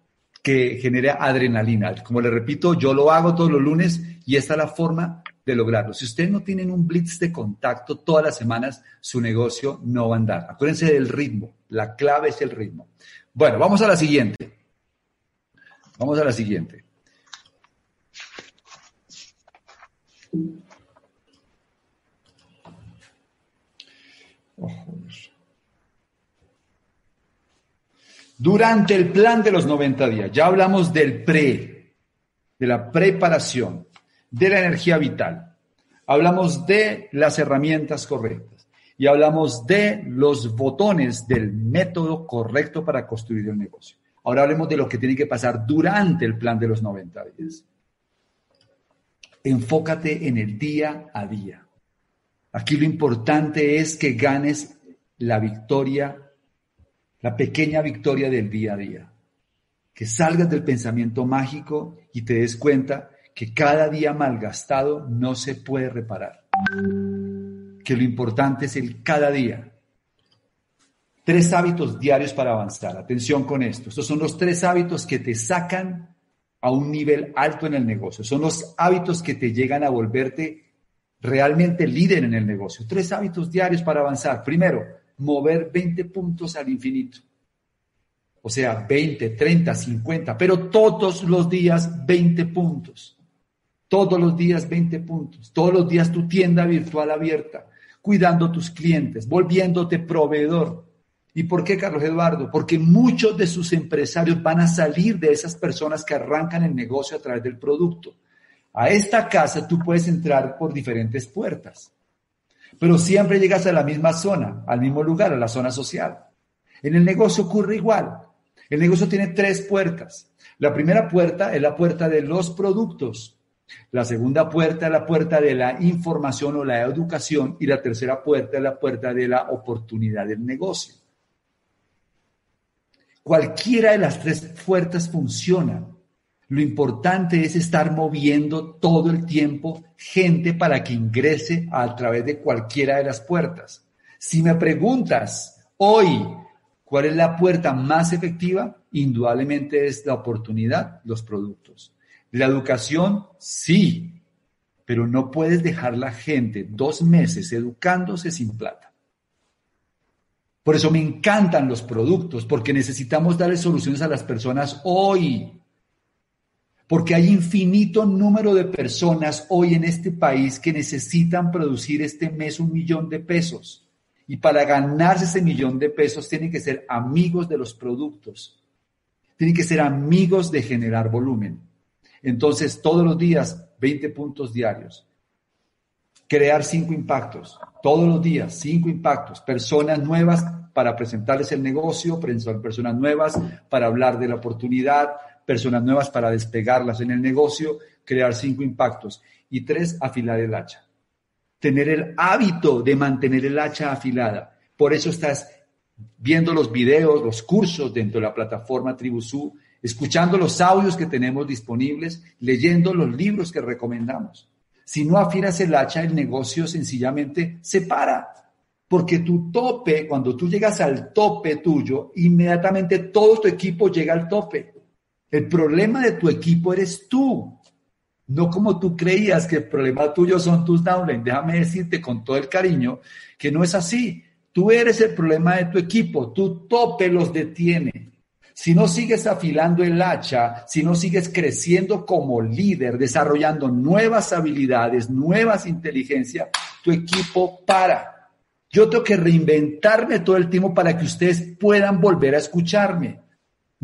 [SPEAKER 1] que genera adrenalina. Como le repito, yo lo hago todos los lunes y esta es la forma de lograrlo. Si ustedes no tienen un blitz de contacto todas las semanas, su negocio no va a andar. Acuérdense del ritmo. La clave es el ritmo. Bueno, vamos a la siguiente. Vamos a la siguiente. Durante el plan de los 90 días, ya hablamos del pre, de la preparación, de la energía vital. Hablamos de las herramientas correctas y hablamos de los botones del método correcto para construir el negocio. Ahora hablemos de lo que tiene que pasar durante el plan de los 90 días. Enfócate en el día a día. Aquí lo importante es que ganes la victoria, la pequeña victoria del día a día. Que salgas del pensamiento mágico y te des cuenta que cada día malgastado no se puede reparar. Que lo importante es el cada día. Tres hábitos diarios para avanzar. Atención con esto. Estos son los tres hábitos que te sacan a un nivel alto en el negocio. Son los hábitos que te llegan a volverte realmente líder en el negocio. Tres hábitos diarios para avanzar. Primero, mover 20 puntos al infinito. O sea, 20, 30, 50, pero todos los días 20 puntos. Todos los días 20 puntos. Todos los días tu tienda virtual abierta, cuidando tus clientes, volviéndote proveedor. ¿Y por qué, Carlos Eduardo? Porque muchos de sus empresarios van a salir de esas personas que arrancan el negocio a través del producto. A esta casa tú puedes entrar por diferentes puertas, pero siempre llegas a la misma zona, al mismo lugar, a la zona social. En el negocio ocurre igual. El negocio tiene tres puertas. La primera puerta es la puerta de los productos. La segunda puerta es la puerta de la información o la educación y la tercera puerta es la puerta de la oportunidad del negocio. Cualquiera de las tres puertas funciona. Lo importante es estar moviendo todo el tiempo gente para que ingrese a través de cualquiera de las puertas. Si me preguntas hoy cuál es la puerta más efectiva, indudablemente es la oportunidad, los productos. La educación, sí, pero no puedes dejar la gente dos meses educándose sin plata. Por eso me encantan los productos, porque necesitamos darle soluciones a las personas hoy. Porque hay infinito número de personas hoy en este país que necesitan producir este mes un millón de pesos. Y para ganarse ese millón de pesos tienen que ser amigos de los productos. Tienen que ser amigos de generar volumen. Entonces, todos los días, 20 puntos diarios. Crear cinco impactos. Todos los días, cinco impactos. Personas nuevas para presentarles el negocio, personas nuevas para hablar de la oportunidad, personas nuevas para despegarlas en el negocio, crear cinco impactos. Y tres, afilar el hacha. Tener el hábito de mantener el hacha afilada. Por eso estás viendo los videos, los cursos dentro de la plataforma Tribusú, escuchando los audios que tenemos disponibles, leyendo los libros que recomendamos. Si no afilas el hacha, el negocio sencillamente se para. Porque tu tope, cuando tú llegas al tope tuyo, inmediatamente todo tu equipo llega al tope. El problema de tu equipo eres tú. No como tú creías que el problema tuyo son tus downlines. Déjame decirte con todo el cariño que no es así. Tú eres el problema de tu equipo. Tu tope los detiene. Si no sigues afilando el hacha, si no sigues creciendo como líder, desarrollando nuevas habilidades, nuevas inteligencias, tu equipo para. Yo tengo que reinventarme todo el tiempo para que ustedes puedan volver a escucharme.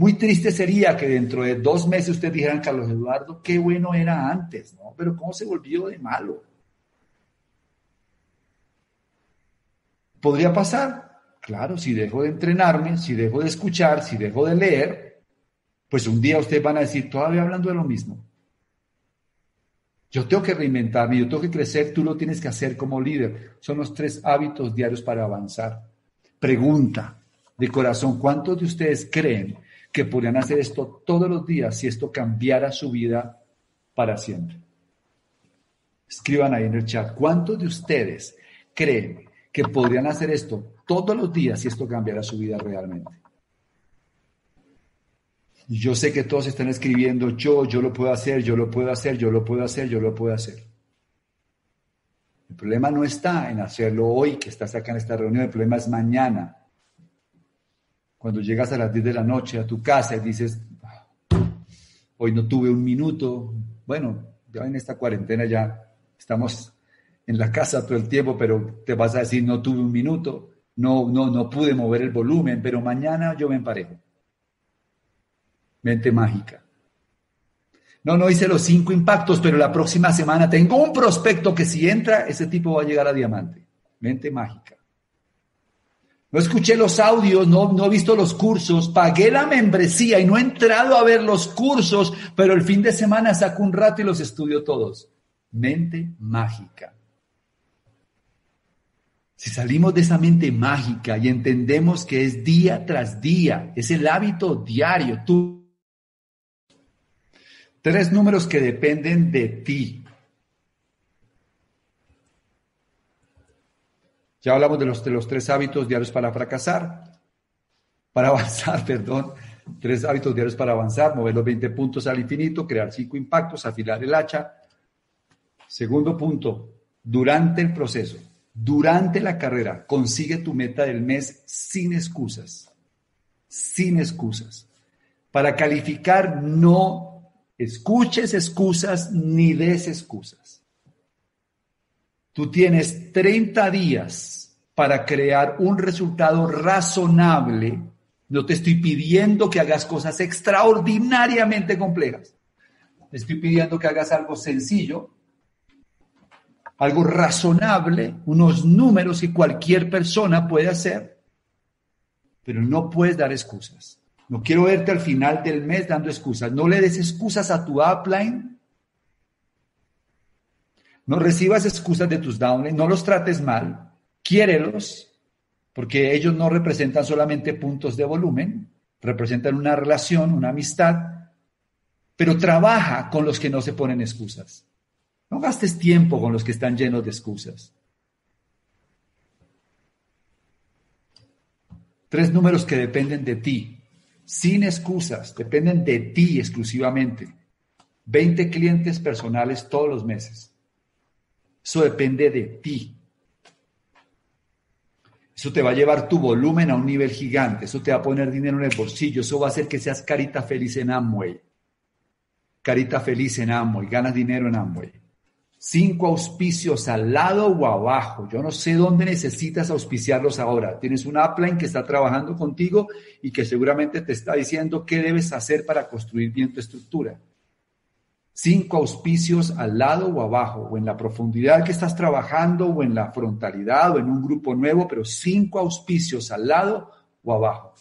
[SPEAKER 1] Muy triste sería que dentro de dos meses ustedes dijeran, Carlos Eduardo, qué bueno era antes, ¿no? Pero ¿cómo se volvió de malo? ¿Podría pasar? Claro, si dejo de entrenarme, si dejo de escuchar, si dejo de leer, pues un día ustedes van a decir, todavía hablando de lo mismo. Yo tengo que reinventarme, yo tengo que crecer, tú lo tienes que hacer como líder. Son los tres hábitos diarios para avanzar. Pregunta de corazón, ¿cuántos de ustedes creen que podrían hacer esto todos los días si esto cambiara su vida para siempre? Escriban ahí en el chat, ¿cuántos de ustedes creen que podrían hacer esto todos los días si esto cambiara su vida realmente. Yo sé que todos están escribiendo, yo, yo lo puedo hacer, yo lo puedo hacer, yo lo puedo hacer, yo lo puedo hacer. El problema no está en hacerlo hoy, que estás acá en esta reunión, el problema es mañana. Cuando llegas a las 10 de la noche a tu casa y dices, hoy no tuve un minuto, bueno, ya en esta cuarentena ya estamos en la casa todo el tiempo, pero te vas a decir, no tuve un minuto no, no, no pude mover el volumen, pero mañana yo me emparejo. Mente mágica. No, no hice los cinco impactos, pero la próxima semana tengo un prospecto que si entra, ese tipo va a llegar a diamante. Mente mágica. No escuché los audios, no, no he visto los cursos, pagué la membresía y no he entrado a ver los cursos, pero el fin de semana saco un rato y los estudio todos. mente mágica. Si salimos de esa mente mágica y entendemos que es día tras día, es el hábito diario, tú. Tres números que dependen de ti. Ya hablamos de los, de los tres hábitos diarios para fracasar, para avanzar, perdón. Tres hábitos diarios para avanzar, mover los 20 puntos al infinito, crear cinco impactos, afilar el hacha. Segundo punto, durante el proceso, durante la carrera, consigue tu meta del mes sin excusas, sin excusas. Para calificar, no escuches excusas ni des excusas. Tú tienes 30 días para crear un resultado razonable. No te estoy pidiendo que hagas cosas extraordinariamente complejas. Te estoy pidiendo que hagas algo sencillo, algo razonable, unos números que cualquier persona puede hacer, pero no puedes dar excusas. No quiero verte al final del mes dando excusas. No le des excusas a tu upline. No recibas excusas de tus downline. No los trates mal. Quiérelos, porque ellos no representan solamente puntos de volumen, representan una relación, una amistad, pero trabaja con los que no se ponen excusas. No gastes tiempo con los que están llenos de excusas. Tres números que dependen de ti, sin excusas, dependen de ti exclusivamente. 20 clientes personales todos los meses. Eso depende de ti. Eso te va a llevar tu volumen a un nivel gigante. Eso te va a poner dinero en el bolsillo. Eso va a hacer que seas carita feliz en Amway. Carita feliz en Amway. Ganas dinero en Amway cinco auspicios al lado o abajo. Yo no sé dónde necesitas auspiciarlos ahora. Tienes un upline que está trabajando contigo y que seguramente te está diciendo qué debes hacer para construir bien tu estructura. Cinco auspicios al lado o abajo, o en la profundidad que estás trabajando, o en la frontalidad, o en un grupo nuevo, pero cinco auspicios al lado o abajo.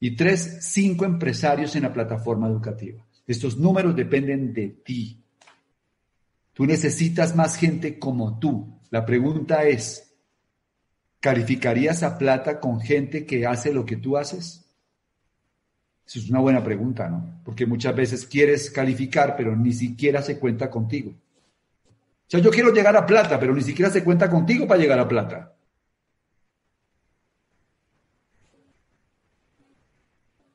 [SPEAKER 1] Y tres, cinco empresarios en la plataforma educativa. Estos números dependen de ti, Tú necesitas más gente como tú. La pregunta es, ¿calificarías a plata con gente que hace lo que tú haces? Eso es una buena pregunta, ¿no? Porque muchas veces quieres calificar, pero ni siquiera se cuenta contigo. O sea, yo quiero llegar a plata, pero ni siquiera se cuenta contigo para llegar a plata.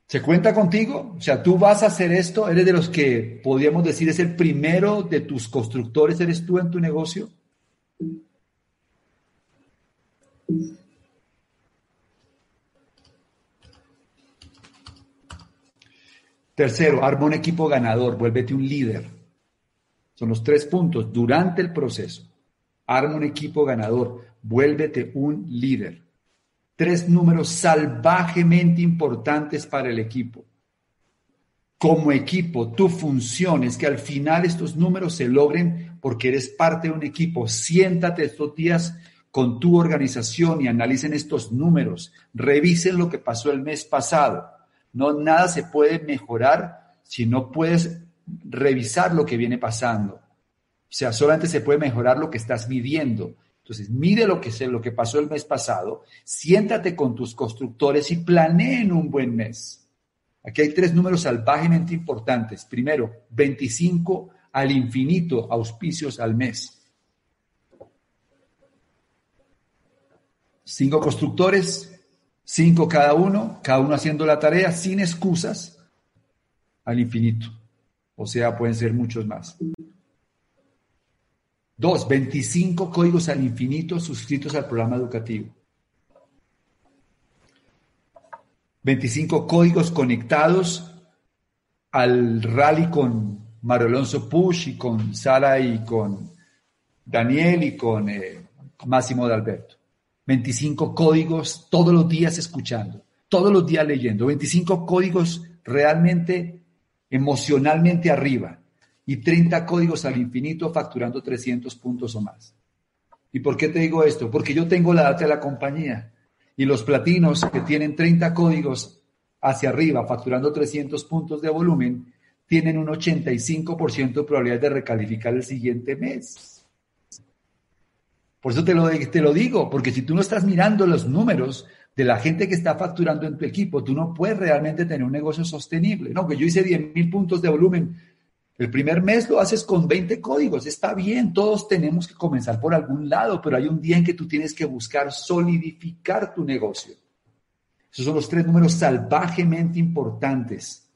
[SPEAKER 1] ¿Se cuenta contigo? O sea, tú vas a hacer esto, eres de los que podríamos decir es el primero de tus constructores, eres tú en tu negocio. Tercero, arma un equipo ganador, vuélvete un líder. Son los tres puntos durante el proceso. Arma un equipo ganador, vuélvete un líder tres números salvajemente importantes para el equipo. Como equipo, tu función es que al final estos números se logren porque eres parte de un equipo. Siéntate estos días con tu organización y analicen estos números. Revisen lo que pasó el mes pasado. No nada se puede mejorar si no puedes revisar lo que viene pasando. O sea, solamente se puede mejorar lo que estás midiendo. Entonces, mide lo que, lo que pasó el mes pasado, siéntate con tus constructores y planeen un buen mes. Aquí hay tres números salvajemente importantes. Primero, 25 al infinito auspicios al mes. Cinco constructores, cinco cada uno, cada uno haciendo la tarea sin excusas al infinito. O sea, pueden ser muchos más. Dos, 25 códigos al infinito suscritos al programa educativo. 25 códigos conectados al rally con Mario Alonso Push y con Sara y con Daniel y con eh, Máximo de Alberto. 25 códigos todos los días escuchando, todos los días leyendo. 25 códigos realmente emocionalmente arriba y 30 códigos al infinito facturando 300 puntos o más. ¿Y por qué te digo esto? Porque yo tengo la data de la compañía y los platinos que tienen 30 códigos hacia arriba facturando 300 puntos de volumen tienen un 85% de probabilidad de recalificar el siguiente mes. Por eso te lo, te lo digo, porque si tú no estás mirando los números de la gente que está facturando en tu equipo, tú no puedes realmente tener un negocio sostenible. No, que yo hice 10 mil puntos de volumen. El primer mes lo haces con 20 códigos. Está bien, todos tenemos que comenzar por algún lado, pero hay un día en que tú tienes que buscar solidificar tu negocio. Esos son los tres números salvajemente importantes.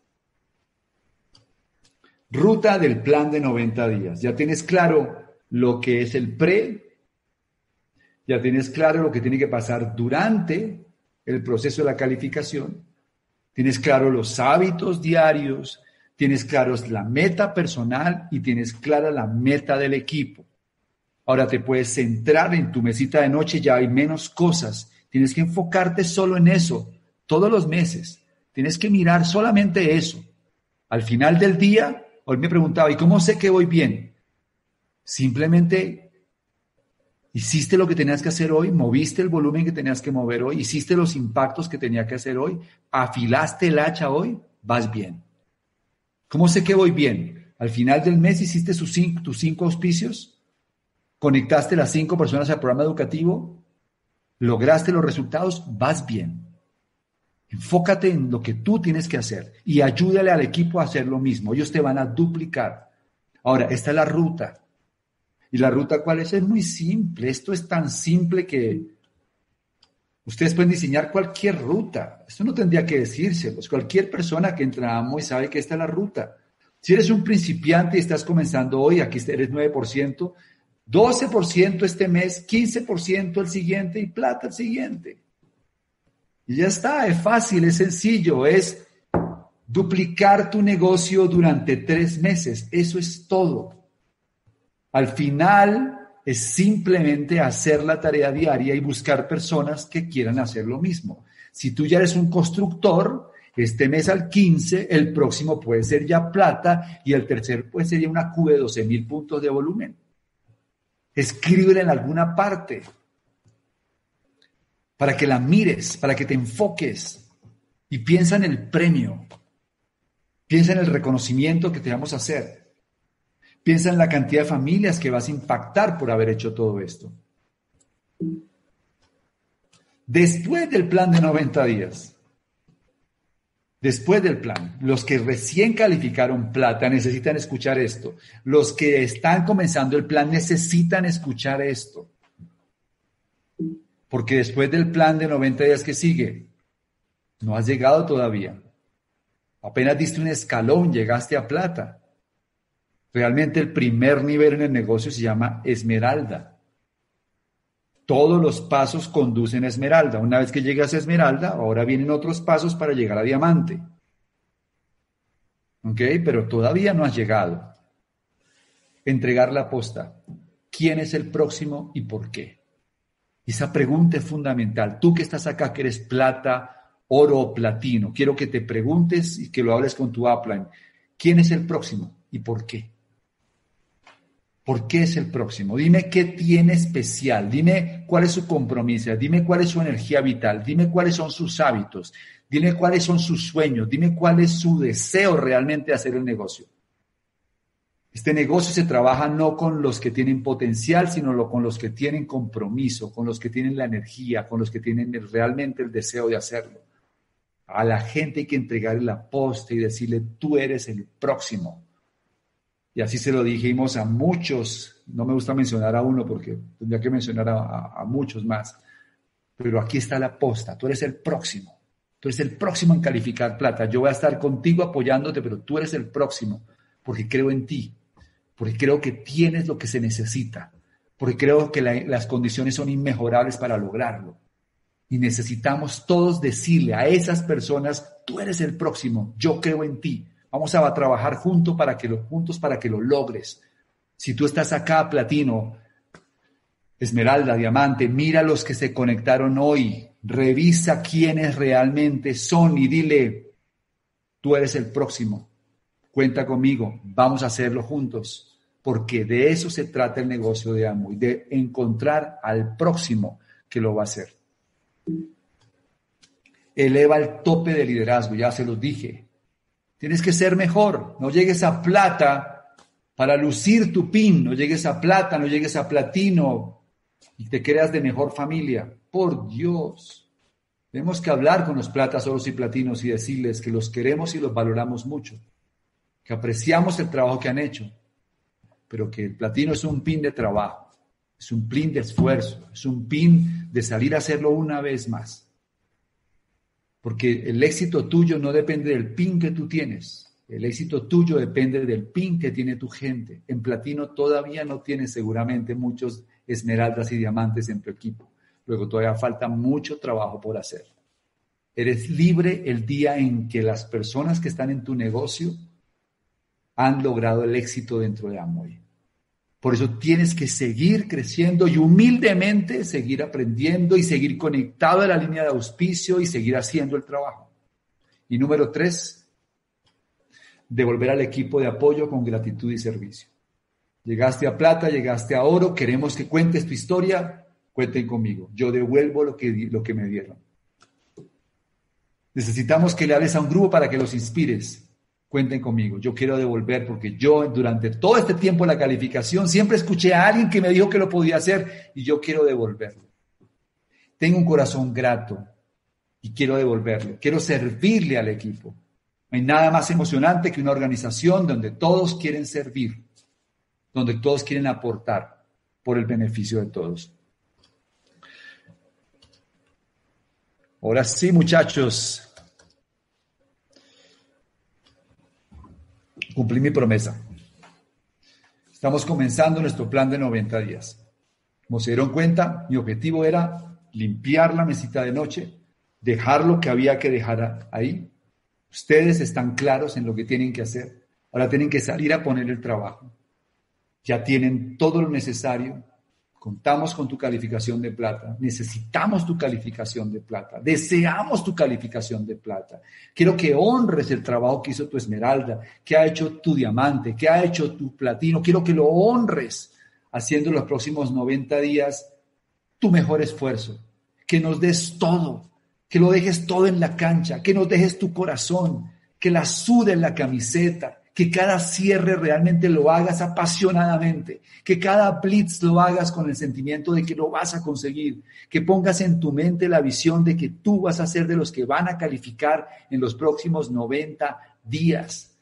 [SPEAKER 1] Ruta del plan de 90 días. Ya tienes claro lo que es el pre, ya tienes claro lo que tiene que pasar durante el proceso de la calificación, tienes claro los hábitos diarios, tienes claros la meta personal y tienes clara la meta del equipo. Ahora te puedes centrar en tu mesita de noche, ya hay menos cosas Tienes que enfocarte solo en eso, todos los meses. Tienes que mirar solamente eso. Al final del día, hoy me preguntaba, ¿y cómo sé que voy bien? Simplemente hiciste lo que tenías que hacer hoy, moviste el volumen que tenías que mover hoy, hiciste los impactos que tenía que hacer hoy, afilaste el hacha hoy, vas bien. ¿Cómo sé que voy bien? Al final del mes hiciste tus cinco, tus cinco auspicios, conectaste las cinco personas al programa educativo, lograste los resultados, vas bien. Enfócate en lo que tú tienes que hacer y ayúdale al equipo a hacer lo mismo. Ellos te van a duplicar. Ahora, esta es la ruta. ¿Y la ruta cuál es? Es muy simple. Esto es tan simple que ustedes pueden diseñar cualquier ruta. Esto no tendría que decirse. Pues cualquier persona que entra a y sabe que esta es la ruta. Si eres un principiante y estás comenzando hoy, aquí eres 9%, 12% este mes, 15% el siguiente y plata el siguiente. Y ya está, es fácil, es sencillo, es duplicar tu negocio durante tres meses. Eso es todo. Al final es simplemente hacer la tarea diaria y buscar personas que quieran hacer lo mismo. Si tú ya eres un constructor, este mes al 15, el próximo puede ser ya plata y el tercer puede ser ya una Q de 12 mil puntos de volumen. Escríbela en alguna parte para que la mires, para que te enfoques y piensa en el premio. Piensa en el reconocimiento que te vamos a hacer. Piensa en la cantidad de familias que vas a impactar por haber hecho todo esto. Después del plan de 90 días, Después del plan, los que recién calificaron plata necesitan escuchar esto. Los que están comenzando el plan necesitan escuchar esto. Porque después del plan de 90 días que sigue, no has llegado todavía. Apenas diste un escalón, llegaste a plata. Realmente el primer nivel en el negocio se llama esmeralda. Todos los pasos conducen a esmeralda. Una vez que llegas a esmeralda, ahora vienen otros pasos para llegar a diamante. ¿Ok? Pero todavía no has llegado. Entregar la posta. ¿Quién es el próximo y por qué? Esa pregunta es fundamental. Tú que estás acá, que eres plata, oro o platino, quiero que te preguntes y que lo hables con tu upline. ¿Quién es el próximo y por qué? ¿Por qué es el próximo? Dime qué tiene especial, dime cuál es su compromiso, dime cuál es su energía vital, dime cuáles son sus hábitos, dime cuáles son sus sueños, dime cuál es su deseo realmente de hacer el negocio. Este negocio se trabaja no con los que tienen potencial, sino con los que tienen compromiso, con los que tienen la energía, con los que tienen realmente el deseo de hacerlo. A la gente hay que entregarle la posta y decirle, tú eres el próximo. Y así se lo dijimos a muchos, no me gusta mencionar a uno porque tendría que mencionar a, muchos más, pero aquí está la posta, tú eres el próximo, tú eres el próximo en calificar plata, yo voy a estar contigo apoyándote, pero tú eres el próximo, porque creo en ti, porque creo que tienes lo que se necesita, porque creo que las condiciones son inmejorables para lograrlo. Y necesitamos todos decirle a esas personas, tú eres el próximo, yo creo en ti, Vamos a trabajar juntos para que lo, juntos para que lo logres. Si tú estás acá, platino, esmeralda, diamante, mira los que se conectaron hoy, revisa quiénes realmente son y dile, tú eres el próximo, cuenta conmigo, vamos a hacerlo juntos, porque de eso se trata el negocio de Amo y de encontrar al próximo que lo va a hacer. Eleva el tope de liderazgo, ya se los dije, Tienes que ser mejor. No llegues a plata para lucir tu pin. No llegues a plata, no llegues a platino y te creas de mejor familia. Por Dios. Tenemos que hablar con los platas, oros y platinos y decirles que los queremos y los valoramos mucho. Que apreciamos el trabajo que han hecho. Pero que el platino es un pin de trabajo. Es un pin de esfuerzo. Es un pin de salir a hacerlo una vez más. Porque el éxito tuyo no depende del pin que tú tienes. El éxito tuyo depende del pin que tiene tu gente. En platino todavía no tienes seguramente muchos esmeraldas y diamantes en tu equipo. Luego todavía falta mucho trabajo por hacer. Eres libre el día en que las personas que están en tu negocio han logrado el éxito dentro de Amway. Por eso tienes que seguir creciendo y humildemente seguir aprendiendo y seguir conectado a la línea de auspicio y seguir haciendo el trabajo. Y número tres, devolver al equipo de apoyo con gratitud y servicio. Llegaste a plata, llegaste a oro, queremos que cuentes tu historia, cuenten conmigo. Yo devuelvo lo que, lo que me dieron. Necesitamos que le hables a un grupo para que los inspires cuenten conmigo. Yo quiero devolver porque yo durante todo este tiempo la calificación siempre escuché a alguien que me dijo que lo podía hacer y yo quiero devolverlo. Tengo un corazón grato y quiero devolverlo. Quiero servirle al equipo. No hay nada más emocionante que una organización donde todos quieren servir, donde todos quieren aportar por el beneficio de todos. Ahora sí, muchachos, Cumplí mi promesa. Estamos comenzando nuestro plan de 90 días. Como se dieron cuenta, mi objetivo era limpiar la mesita de noche, dejar lo que había que dejar ahí. Ustedes están claros en lo que tienen que hacer. Ahora tienen que salir a poner el trabajo. Ya tienen todo lo necesario Contamos con tu calificación de plata, necesitamos tu calificación de plata, deseamos tu calificación de plata. Quiero que honres el trabajo que hizo tu esmeralda, que ha hecho tu diamante, que ha hecho tu platino. Quiero que lo honres haciendo los próximos 90 días tu mejor esfuerzo, que nos des todo, que lo dejes todo en la cancha, que nos dejes tu corazón, que la sude en la camiseta, que cada cierre realmente lo hagas apasionadamente, que cada blitz lo hagas con el sentimiento de que lo vas a conseguir, que pongas en tu mente la visión de que tú vas a ser de los que van a calificar en los próximos 90 días,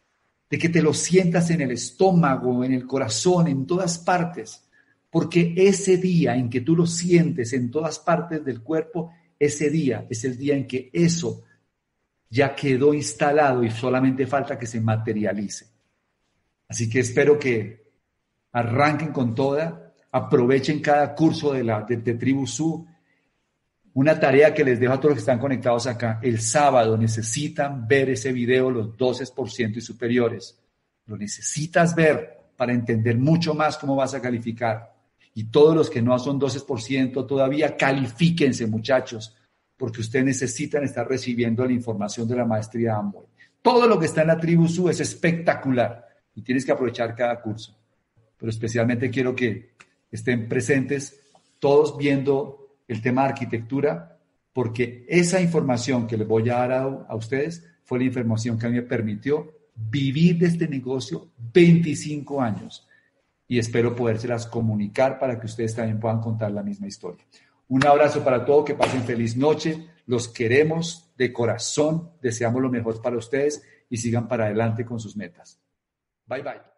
[SPEAKER 1] de que te lo sientas en el estómago, en el corazón, en todas partes, porque ese día en que tú lo sientes en todas partes del cuerpo, ese día es el día en que eso ya quedó instalado y solamente falta que se materialice. Así que espero que arranquen con toda, aprovechen cada curso de, la, de, Tribu Su. Una tarea que les dejo a todos los que están conectados acá. El sábado necesitan ver ese video, los 12% y superiores. Lo necesitas ver para entender mucho más cómo vas a calificar. Y todos los que no son 12% todavía califíquense, muchachos porque ustedes necesitan estar recibiendo la información de la maestría Amway. Todo lo que está en la tribu SU es espectacular y tienes que aprovechar cada curso. Pero especialmente quiero que estén presentes todos viendo el tema de arquitectura, porque esa información que les voy a dar a, ustedes fue la información que a mí me permitió vivir de este negocio 25 años y espero podérselas comunicar para que ustedes también puedan contar la misma historia. Un abrazo para todos, que pasen feliz noche. Los queremos de corazón, deseamos lo mejor para ustedes y sigan para adelante con sus metas. Bye bye.